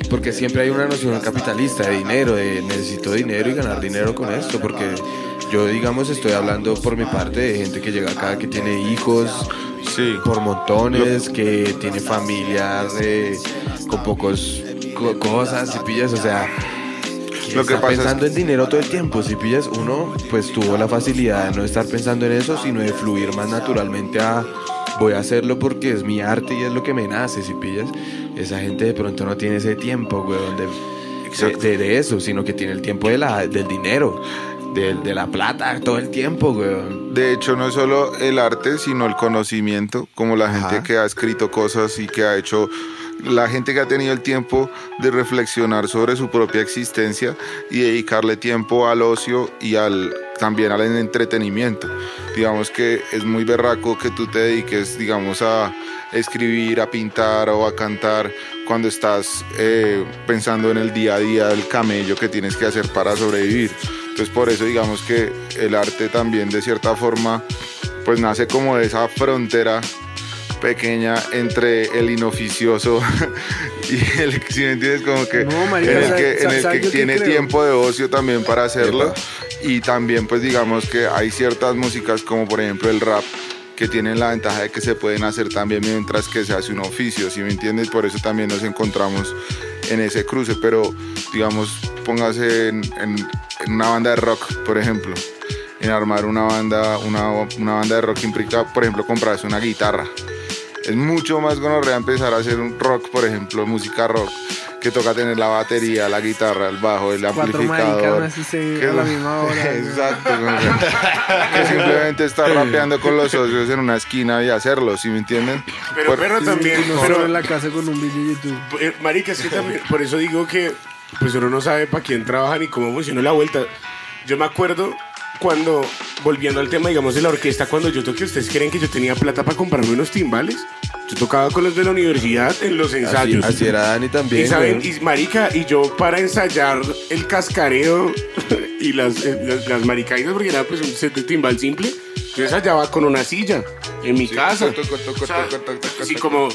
porque siempre hay una noción capitalista de dinero, de necesito dinero y ganar dinero con esto, porque yo, digamos, estoy hablando por mi parte de gente que llega acá, que tiene hijos Sí. por montones, que tiene familias eh, con pocos co- cosas, si pillas, o sea, Lo que pasa es pensando en dinero todo el tiempo, si pillas, uno pues tuvo la facilidad de no estar pensando en eso, sino de fluir más naturalmente a voy a hacerlo porque es mi arte y es lo que me nace, si pillas. Esa gente de pronto no tiene ese tiempo, weón, de, de, eso, sino que tiene el tiempo de la, del dinero, de, de la plata, todo el tiempo, weón. De hecho, no es solo el arte, sino el conocimiento, como la gente Ajá. que ha escrito cosas y que ha hecho, la gente que ha tenido el tiempo de reflexionar sobre su propia existencia y dedicarle tiempo al ocio y al también al entretenimiento. Digamos que es muy berraco que tú te dediques, digamos, a escribir, a pintar o a cantar cuando estás eh, pensando en el día a día del camello que tienes que hacer para sobrevivir. Entonces por eso digamos que el arte también de cierta forma pues nace como de esa frontera pequeña entre el inoficioso y el si me entiendes como que No, marica, en el que, en el ¿sabes que tiene tiempo de ocio también para hacerlo y también pues digamos que hay ciertas músicas como por ejemplo el rap que tienen la ventaja de que se pueden hacer también mientras que se hace un oficio, si me entiendes? Por eso también nos encontramos en ese cruce, pero digamos, póngase en, en- en una banda de rock, por ejemplo, en armar una banda, una, una banda de rock implica, por ejemplo, comprarse una guitarra. Es mucho más gonorrea empezar a hacer un rock, por ejemplo, música rock, que toca tener la batería, la guitarra, el bajo, el Cuatro amplificador. maricas, así se- que a la misma hora. Exacto. que simplemente estar rapeando con los socios en una esquina y hacerlo, ¿sí me entienden? Pero, Por- pero también, no pero, en la casa con un video de YouTube. eh, marica, es que también, por eso digo que pues uno no sabe para quién trabaja ni cómo funciona la vuelta. Yo me acuerdo cuando, volviendo al tema, digamos, de la orquesta, cuando yo toqué, ¿ustedes creen que yo tenía plata para comprarme unos timbales? Yo tocaba con los de la universidad en los Así, ensayos. así era Dani también. Y saben, y marica, y yo para ensayar el cascareo y las, eh, las, las maricaidas, porque era pues un set de timbal simple, yo ensayaba con una silla en mi casa. toco, toco, O sea, toco, así como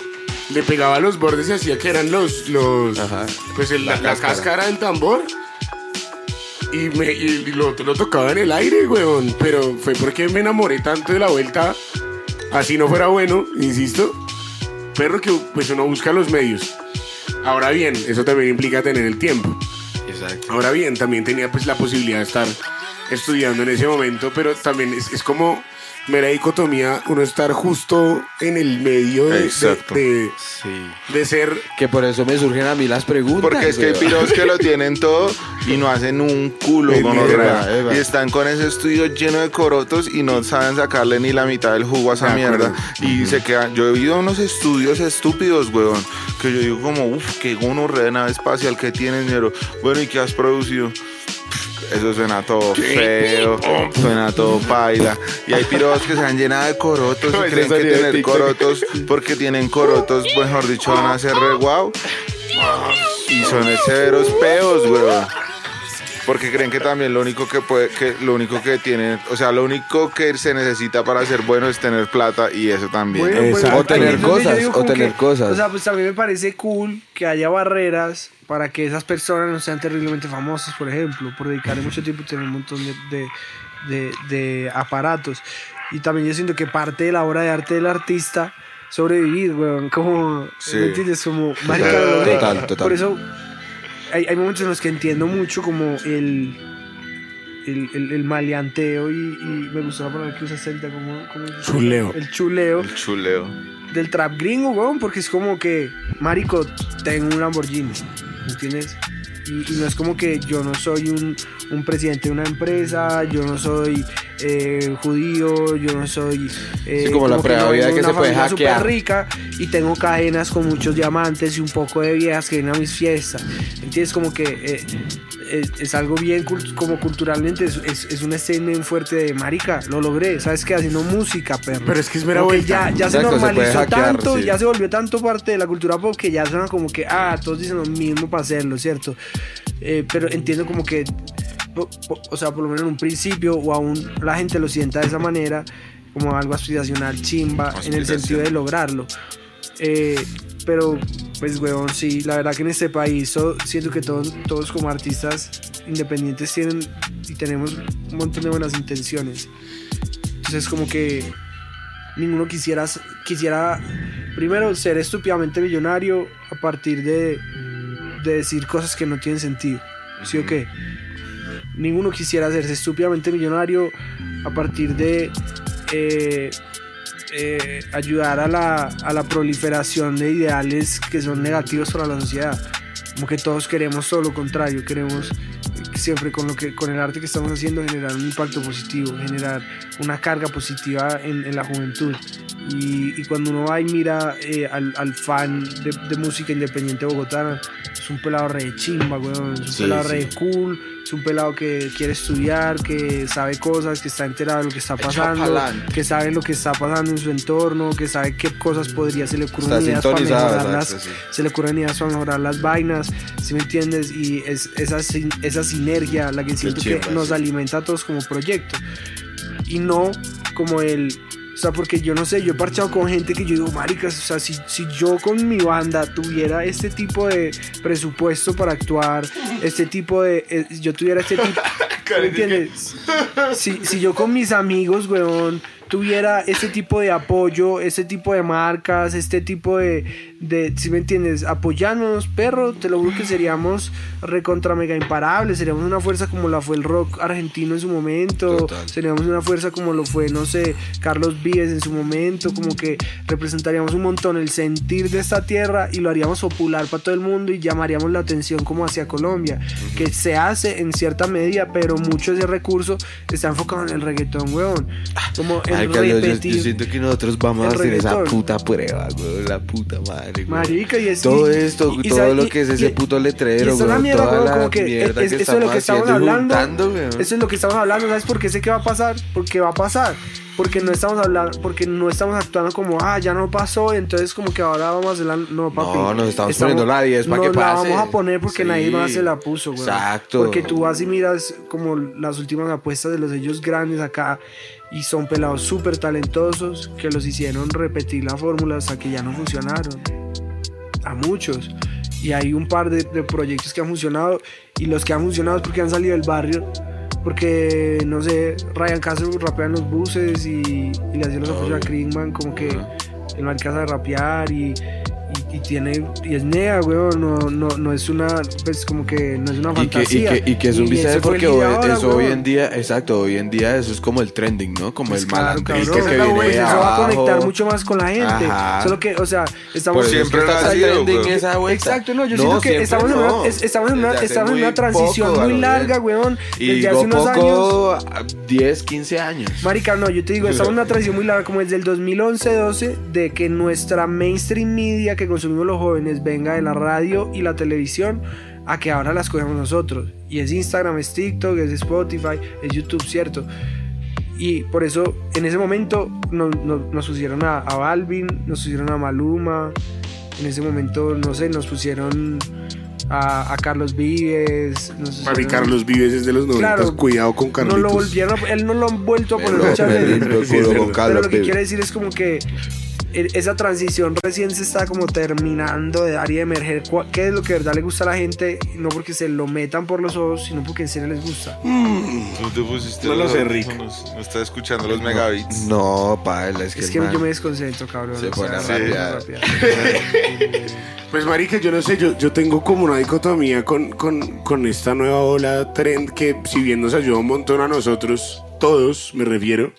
le pegaba a los bordes y hacía que eran los, los Ajá. pues el- la, La la cáscara. cáscara del tambor. Y, me, y lo, lo tocaba en el aire, weón. Pero fue porque me enamoré tanto de la vuelta. Así no fuera bueno, insisto. Perro que pues uno busca los medios. Ahora bien, eso también implica tener el tiempo. Exacto. Ahora bien, también tenía pues la posibilidad de estar estudiando en ese momento, pero también es, es como mera dicotomía uno estar justo en el medio de, de, Exacto. de- Sí. de ser Que por eso me surgen a mí las preguntas. Porque es que hay piros que lo tienen todo y no hacen un culo con. Y están con ese estudio lleno de corotos y no saben sacarle ni la mitad del jugo a esa mierda. Y se quedan. Yo he oído unos estudios estúpidos, weón. Que yo digo como, uff, qué gonorrea de nave espacial que tienes, ñero. Bueno, ¿y qué has producido? Eso suena todo feo, suena todo paila. Y hay piros que se han llenado de corotos y creen que tener corotos, porque tienen corotos, mejor dicho, van a ser re guau. Y son severos peos, weón. Porque creen que también lo único que puede, que lo único que tienen, o sea, lo único que se necesita para ser bueno es tener plata y eso también. Bueno, pues. O tener cosas, o tener que, cosas. O sea, pues también me parece cool que haya barreras para que esas personas no sean terriblemente famosas, por ejemplo, por dedicarle mucho tiempo y tener un montón de, de, de- de aparatos. Y también yo siento que parte de la obra de arte del artista sobrevivir, weón, como, Sí. ¿me entiendes? Como, marica, logré. Total, total. Por eso hay, hay momentos en los que entiendo mucho como el... El, el, el maleanteo y, y me gustó la palabra que ahorita como, como Chuleo. el chuleo El chuleo. del trap gringo, weón, porque es como que, marico, tengo un Lamborghini, ¿me entiendes? Y, y no es como que yo no soy un, un presidente de una empresa, yo no soy eh, judío, yo no soy... eh, Sí, como la que prueba no vida vengo de que una se puede familia súper hackear. rica y tengo cadenas con muchos diamantes y un poco de viejas que vienen a mis fiestas. ¿Entiendes? Como que eh, es, es algo bien cult- como culturalmente, es, es, es un statement fuerte de marica, lo logré, ¿sabes qué? Haciendo música, perro. Pero es que es mera Como que vuelta. ya, ya se Exacto, se puede normalizó hackear, tanto, sí. ya se volvió tanto parte de la cultura pop que ya suena como que, ah, todos dicen lo mismo para hacerlo, ¿cierto? Eh, pero entiendo como que, o sea, por lo menos en un principio, o aún la gente lo sienta de esa manera, como algo aspiracional, chimba, en el sentido de lograrlo. Eh, pero, pues, weón, sí, la verdad que en este país so- siento que todos, todos como artistas independientes tienen y tenemos un montón de buenas intenciones. Entonces, como que ninguno quisiera, quisiera primero ser estúpidamente millonario a partir de, de decir cosas que no tienen sentido. ¿Sí o qué? Ninguno quisiera hacerse estúpidamente millonario a partir de eh, eh, ayudar a la, a la proliferación de ideales que son negativos para la sociedad. Como que todos queremos todo lo contrario, queremos siempre con lo que con el arte que estamos haciendo generar un impacto positivo, generar una carga positiva en, en la juventud. Y, y cuando uno va y mira eh, al, al fan de, de música independiente bogotana, es un pelado re chimba, weón, es un Sí, pelado sí. re cool, es un pelado que quiere estudiar, que sabe cosas, que está enterado de lo que está pasando, que sabe lo que está pasando en su entorno, que sabe qué cosas podría se le ocurren ideas para sintonizado, mejorar las, exacto, sí. se le ocurren ideas para mejorar las vainas, si me entiendes? Y es esa, esa sinergia la que siento que nos sí. alimenta a todos como proyecto y no como el sea, porque yo no sé, yo he parchado con gente que yo digo, maricas, o sea, si, si yo con mi banda tuviera este tipo de presupuesto para actuar, este tipo de, eh, yo tuviera este tipo, ¿me entiendes? Si, si yo con mis amigos, weón, tuviera este tipo de apoyo, este tipo de marcas, este tipo de, de si me entiendes, apoyándonos, perro, te lo juro que seríamos recontra mega imparables, seríamos una fuerza como la fue el rock argentino en su momento, Total. seríamos una fuerza como lo fue, no sé, Carlos Vives en su momento, como que representaríamos un montón el sentir de esta tierra y lo haríamos popular para todo el mundo y llamaríamos la atención como hacia Colombia, que se hace en cierta medida, pero mucho de ese recurso está enfocado en el reggaetón, weón. Como en Marica, yo, yo- yo siento que nosotros vamos a hacer esa puta prueba, güey. La puta madre, güey. Marica, y es- Todo esto, y- todo lo que es ese y- puto letrero, güey. mierda, Toda la como que mierda es- que eso es lo que estamos estamos hablando. juntando. Eso es lo que estamos hablando, ¿sabes por qué sé que va a pasar? Porque va a pasar. Porque no estamos hablando, porque no estamos actuando como, ah, ya no pasó, entonces como que ahora vamos a la... No, papi. No, nos estamos poniendo la 10 pa' que nos la pase. vamos a poner porque Sí. nadie más se la puso, güey. Exacto. Porque tú vas y miras como las últimas apuestas de los sellos grandes acá y son pelados súper talentosos que los hicieron repetir la fórmula hasta que ya no funcionaron a muchos. Y hay un par de, de proyectos que han funcionado y los que han funcionado es porque han salido del barrio. Porque, no sé, Ryan Castro rapea en los buses y, y le hacía los ojos a Kringman como que el man de rapear y, y, tiene y es nea, weón, no, no, no es una, pues como que no es una Y que, y, fantasía. que, y que es un el porque hit hoy- ahora, eso hoy en día, exacto, hoy en día eso es como el trending, ¿no? Como Pues el claro, malandril cabrón, que viene eso va a conectar mucho más con la gente. Ajá. Solo que, o sea, estamos Por Siempre está trending esa vuelta. Exacto, no, yo No, siento que estamos, en una, es- estamos en una, estamos en una transición poco, muy larga, bien. weón. Desde hace unos años. poco, a 10, 15 años. Marica, no, yo te digo, estamos en una transición muy larga, como desde el 2011-12, de que nuestra mainstream media que consumimos los jóvenes venga de la radio y la televisión a que ahora las cogemos nosotros. Y es Instagram, es TikTok, es Spotify, es YouTube, ¿cierto? Y por eso, en ese momento, no- no- nos pusieron a, a Balvin, nos pusieron a Maluma, en ese momento, no sé, nos pusieron a, a Carlos Vives. nos pusieron- Carlos Vives es de los 90. Claro, Cuidado con no Carlitos. lo volvieron él no lo han vuelto a poner muchas veces. Carlos Pero lo que quiere decir es como que esa transición recién se está como terminando de dar y de emerger qué es lo que de verdad le gusta a la gente, no porque se lo metan por los ojos, sino porque en serio les gusta. Tú te pusiste No lo sé, Rick. No está escuchando los megabits. No, paila, es que, Es que man- yo me desconcentro, cabrón. Se o pone sea, rapear. Pues marica, yo no sé, yo, yo tengo como una dicotomía con, con, con esta nueva ola trend que si bien nos ayuda un montón a nosotros, todos me refiero,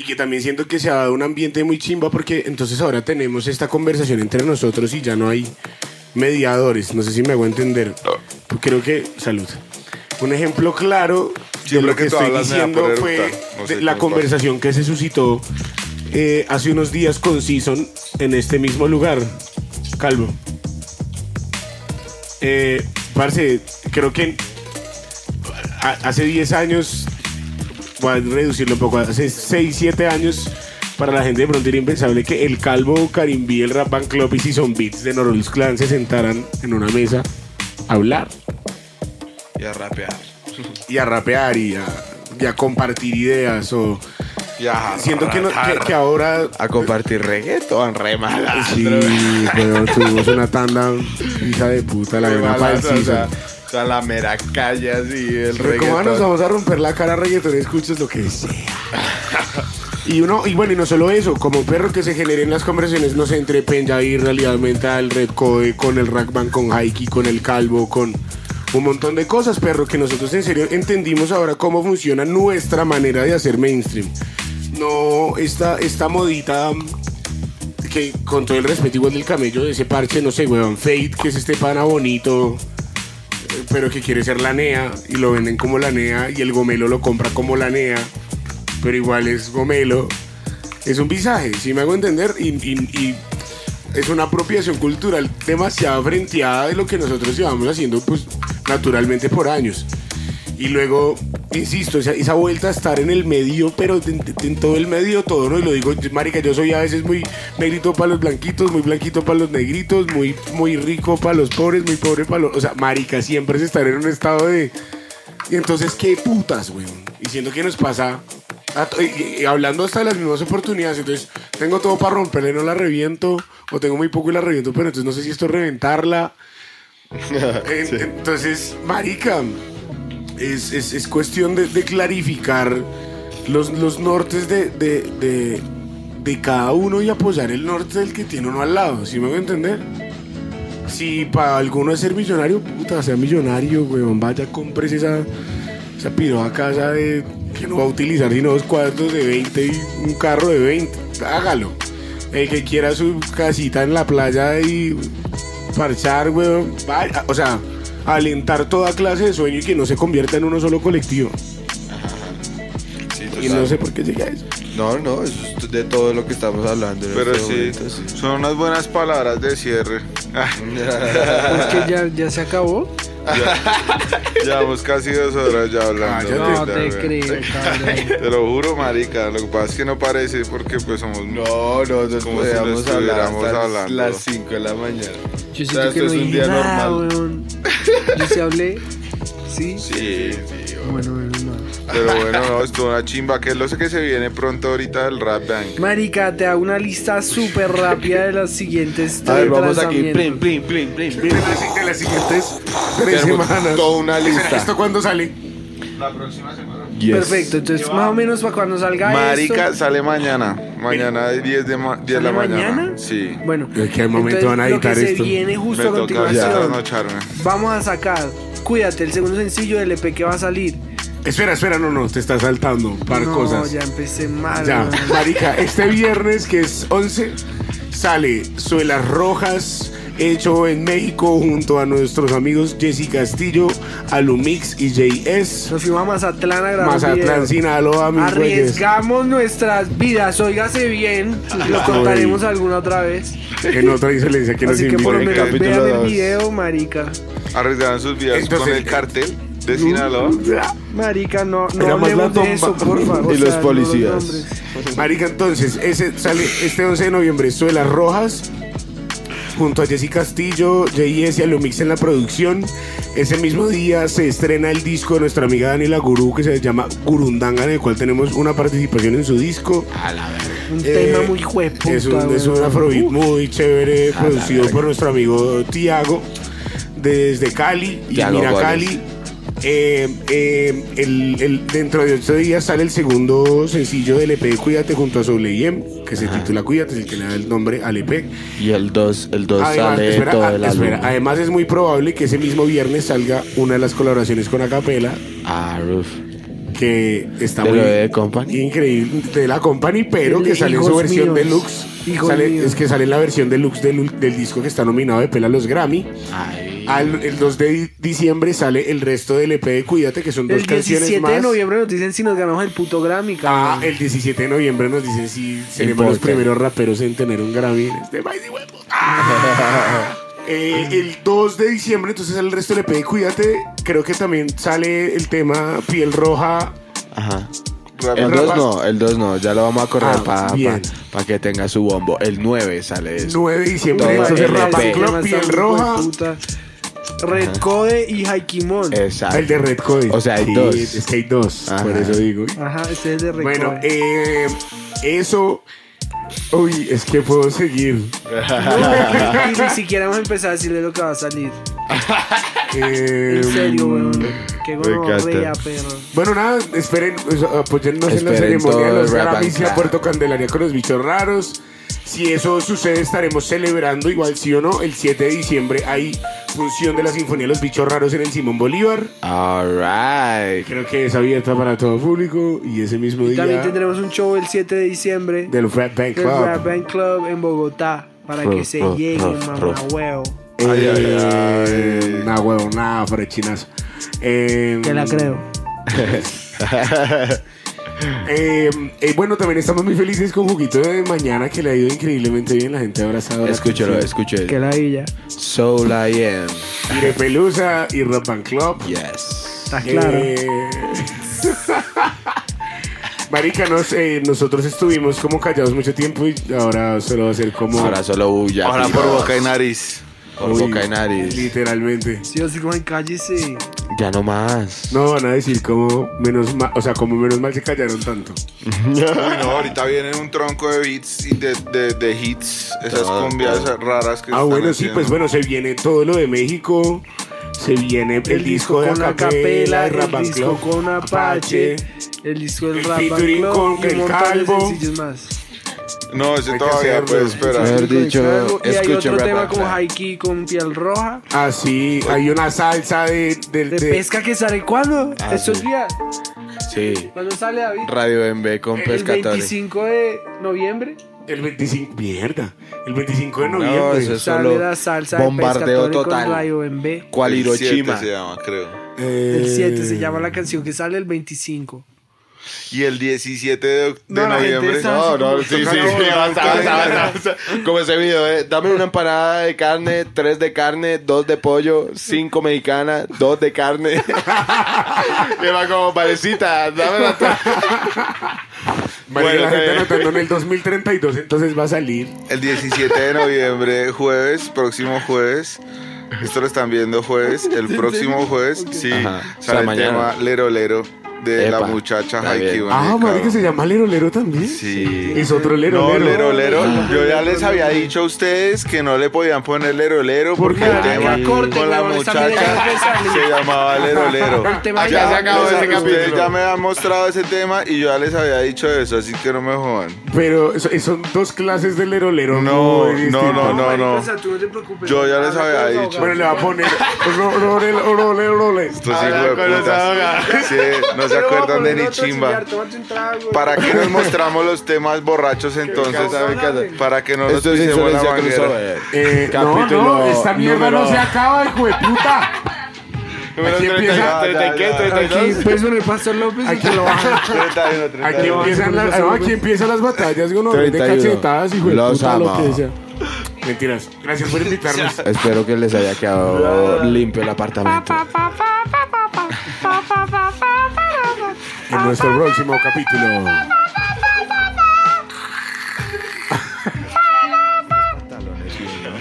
y que también siento que se ha dado un ambiente muy chimba porque entonces ahora tenemos esta conversación entre nosotros y ya no hay mediadores, no sé si me hago entender. Creo que, salud. Un ejemplo claro de lo que, estoy diciendo fue. No sé la pasa. conversación que se suscitó eh, hace unos días con Season en este mismo lugar. Calvo. Eh, parce, creo que hace 10 años, voy a reducirlo un poco, hace 6, 7 años, para la gente de pronto era impensable que el Calvo, Karimbi, el Rap Band Club y Season Beats de Norul's Clan se sentaran en una mesa a hablar Y a rapear. y a rapear y a, y a compartir ideas o Ya, siento que, no- que- que ahora A compartir reggaeton, re mala. sí pero tuvimos una tanda hija de puta la Re buena sea, la mera calle así, el Pero ¿Cómo nos reggaetón. vamos a romper la cara reggaetón? Escuches lo que sea. Y uno, y bueno, y no solo eso, como perro que se generen las conversaciones, no sé, entre y Realidad Mental, Red Code, con el Rackman, con Haiki, con el Calvo, con un montón de cosas, perro, que nosotros en serio entendimos ahora cómo funciona nuestra manera de hacer mainstream. no, esta, esta modita que con todo el respeto igual del camello de ese parche, no sé, weón, Fate, que es este pana bonito, pero que quiere ser la NEA y lo venden como la NEA y el gomelo lo compra como la NEA, pero igual es gomelo. Es un visaje, si me hago entender, y, y- es una apropiación cultural demasiado frenteada de lo que nosotros llevamos haciendo, pues, naturalmente por años. Y luego, insisto, esa, esa vuelta a estar en el medio, pero en, en todo el medio todo, ¿no? Y lo digo, marica, yo soy a veces muy negrito para los blanquitos, muy blanquito para los negritos, muy, muy rico para los pobres, muy pobre para los... O sea, marica, siempre es estar en un estado de... Y entonces, ¿qué putas, weón? Y siento que nos pasa... y- hablando hasta de las mismas oportunidades, entonces tengo todo para romperla y no la reviento, o tengo muy poco y la reviento, pero entonces no sé si esto es reventarla. En- Entonces, marica, es, es- es cuestión de, de clarificar los, los nortes de, de, de- cada uno y apoyar el norte del que tiene uno al lado, ¿sí me voy a entender? Si para alguno es ser millonario, puta, sea millonario, weón, vaya, compres esa, esa casa de, que no va a utilizar sino dos cuartos de 20 y un carro de 20, hágalo. El que quiera su casita en la playa y parchar, weón, vaya, o sea, alentar toda clase de sueño y que no se convierta en uno solo colectivo. Sí, Y no sé por qué llegué a eso. No, no, eso es de todo lo que estamos hablando. en Pero este sí, momento, sí. son unas buenas palabras de cierre. Ah, Es que ya, ya se acabó. Llevamos casi dos horas ya hablando. No te creo, cabrón. Te lo juro, marica. Lo que pasa es que no parece porque pues somos... No, no, nos Como si lo podíamos hablar estuviéramos hasta hablando. las 5 de la mañana. Yo O sea, siento que esto no es un dije día nada, normal. weón. Yo sí hablé. ¿Sí? Sí, Bueno, bueno, no. Pero bueno, no, esto una chimba. Que es lo sé que se viene pronto ahorita del Rap Bank. Marica, te hago una lista súper rápida de las siguientes A ver, vamos aquí. lanzamientos. Plin, plin, plin, plin, De las, de las siguientes tres Tenemos semanas. toda una lista. ¿Esto cuándo sale? La próxima semana. Yes. Perfecto, entonces más o menos para cuando salga Marica, esto. sale mañana. Mañana de 10 de, ma- 10 de la ¿Sale mañana. mañana? Sí. Bueno, ¿En qué momento entonces, van a editar lo que esto? se viene justo Me a toca ya continuación. Vamos a sacar, cuídate, el segundo sencillo del EP que va a salir. Espera, espera, no, no, te estás saltando un par no, cosas. ya empecé mal. Ya, marica, este viernes que es 11 sale Suelas Rojas hecho en México junto a nuestros amigos Jesse Castillo, Alumix y JS. Nos fuimos a Mazatlán a grabar Mazatlán. Sinaloa, mis. Arriesgamos nuestras vidas, óigase bien, lo contaremos alguna otra vez. En otra excelencia que nos Así que por lo menos vean el video, marica. Arriesgaron sus vidas Entonces, con el cartel de Sinaloa. Marica, no, no Era más la hablemos de eso, tomba. por favor. Y los sea, no policías. Marica, entonces, ese sale este 11 de noviembre, Suelas Rojas, junto a Jessy Castillo, JS y Alumix en la producción. Ese mismo día se estrena el disco de nuestra amiga Daniela Gurú, que se llama Gurundanga, en el cual tenemos una participación en su disco. Un Eh, tema muy jueputa. Es un, es un afrobeat muy chévere, producido por nuestro amigo Tiago, desde Cali y Mira. Cali. Eh, eh, el- el- dentro de ocho días sale el segundo sencillo del EP Cuídate junto a Soul M, que se titula Cuídate, es el que le da el nombre al EP. Y el 2 el dos Además, sale espera, todo ah, el espera, álbum. además es muy probable que ese mismo viernes salga una de las colaboraciones con Acapela, Ah, Ruf. que está ¿De muy de Company? increíble de la company, pero El que sale en su versión Míos. deluxe. Sale- es que sale en la versión deluxe del, del disco que está nominado de Pela a los Grammy. Ay. Al, el 2 de diciembre sale el resto del EP de Cuídate, que son dos El canciones 17 más. de noviembre nos dicen si nos ganamos el puto Grammy, Ah, cabrón. el 17 de noviembre nos dicen si seremos los primeros raperos en tener un Grammy en este país de huevos. Ah. Eh, el 2 de diciembre, entonces sale el resto del EP de Cuídate. Creo que también sale el tema Piel Roja. Ajá. El Bank. 2 no, el 2 no, ya lo vamos a correr Ah, para bien. que tenga su bombo. El 9 sale eso. 9 de diciembre, entonces el. Club, Piel Roja. Red Code y Haikimon. Exacto. El de Red Code. O sea, hay Sí, dos. Es que hay dos, Ajá. por eso digo. Ajá, este es el de Red Bueno, Code. eh, eso. Uy, es que puedo seguir. y ni siquiera hemos empezado a decirle lo que va a salir. Eh, En serio, weón. Qué gonorrea, perro. Bueno, nada, esperen, pues, apóyennos en la ceremonia de los el Rap Grammys y a Bank. Puerto Candelaria con los bichos raros. Si eso sucede, estaremos celebrando igual, sí o no. El 7 de diciembre hay función de la Sinfonía de los Bichos Raros en el Simón Bolívar. Alright. Creo que es abierta para todo público y ese mismo Y día también tendremos un show el 7 de diciembre del Frat Bank del Club. Club en Bogotá para que se ro- lleguen, ro- mamá huevo. Eh, Ay, ay, ay. Nah, huevo, nada, frechinazo. Eh, Que la creo. eh, eh, bueno, también estamos muy felices con Juguito de mañana que le ha ido increíblemente bien. La gente abrazada. Escúchelo, escúchelo. Que la villa. Soul I am. Y de Pelusa y Rock Band Club. Yes. Está claro. Eh, Marica, nos, eh, nosotros estuvimos como callados mucho tiempo y ahora solo va a ser como. Ahora solo bulla. Ahora por boca y nariz. Por Uy, boca y nariz. Literalmente. Sí, así como en cállese. Ya no más. No van a decir como menos mal, o sea, como menos mal se callaron tanto. Uy, no, ahorita vienen un tronco de beats y de, de, de hits. Esas cumbias todo. raras que Ah, están bueno, sí, pues bueno, se viene todo lo de México. Se viene el, El disco de con Acapela, el disco Club, con Apache, el disco del el Rap con y El Calvo. más. No, ese Hay todavía hacerlo. puede esperar. Mejor dicho, y hay otro Rap tema como Club. Haiki con piel roja. Ah, sí, hay una salsa de, de, De, de- pesca que sale cuándo? Ah, Estos sí. días. Sí. ¿Cuándo sale David? Radio MB con el pescadores. 25 de noviembre el 25, mierda, el 25 de No, noviembre. eso es sale solo la salsa bombardeo de total. con Rayo en B. ¿Cuál El siete Hiroshima? se llama, creo. Eh, El 7 se llama la canción que sale el 25. Y el 17 de, de No, noviembre. No, no, sí, sí, sí. Como ese video, eh. Dame una empanada de carne, tres de carne, dos de pollo, cinco mexicanas, dos de carne. y va como parecita, dame la Marica, la Bueno, gente eh. anotando en el 2032, entonces va a salir. El 17 de noviembre, jueves, próximo jueves. Esto lo están viendo jueves. El próximo jueves, sí. O sea, sale el mañana. tema Lero Lero de Epa, la muchacha bien. Ah, Bonita. marica, se llama Lero Lero también. Sí. Es otro Lero No, Lero. lero, lero. Ah. Yo ya les había dicho a ustedes que no le podían poner lero, lero ¿Por porque el tema con la mierda ya muchacha se llamaba lero, lero. El tema Ya ya se acabó ustedes- ese Ustedes capítulo. ya me han mostrado ese tema y yo ya les había dicho eso, así que no me jodan. Pero so- son dos clases de Lero Lero. No, no, no, no. marica, o sea, tú no te preocupes. Yo ya les había dicho. Bueno, le va a poner. ro- ro- lero, ro- lero, lero. Estos hijos de putas. Sí, no se acuerdan de ni chimba. ¿Para qué nos mostramos los temas borrachos entonces? Para que no nos Esto es pisemos la insolencia manguera. Eh, no, Capítulo no, esta mierda no se acaba, hijo de puta. Aquí 30, empieza- 30, ¿qué? Ya, ya, ya. 32. Aquí peso en el Pastor López y Aquí te lo bajan. 31, 31. Aquí empiezan, las, no, aquí empiezan las batallas con de 31. cachetadas, hijo de Los puta, lo amo. que sea. Mentiras. Gracias por invitarnos. Espero que les haya quedado limpio el apartamento. En nuestro próximo capítulo.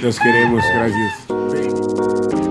Los queremos, gracias.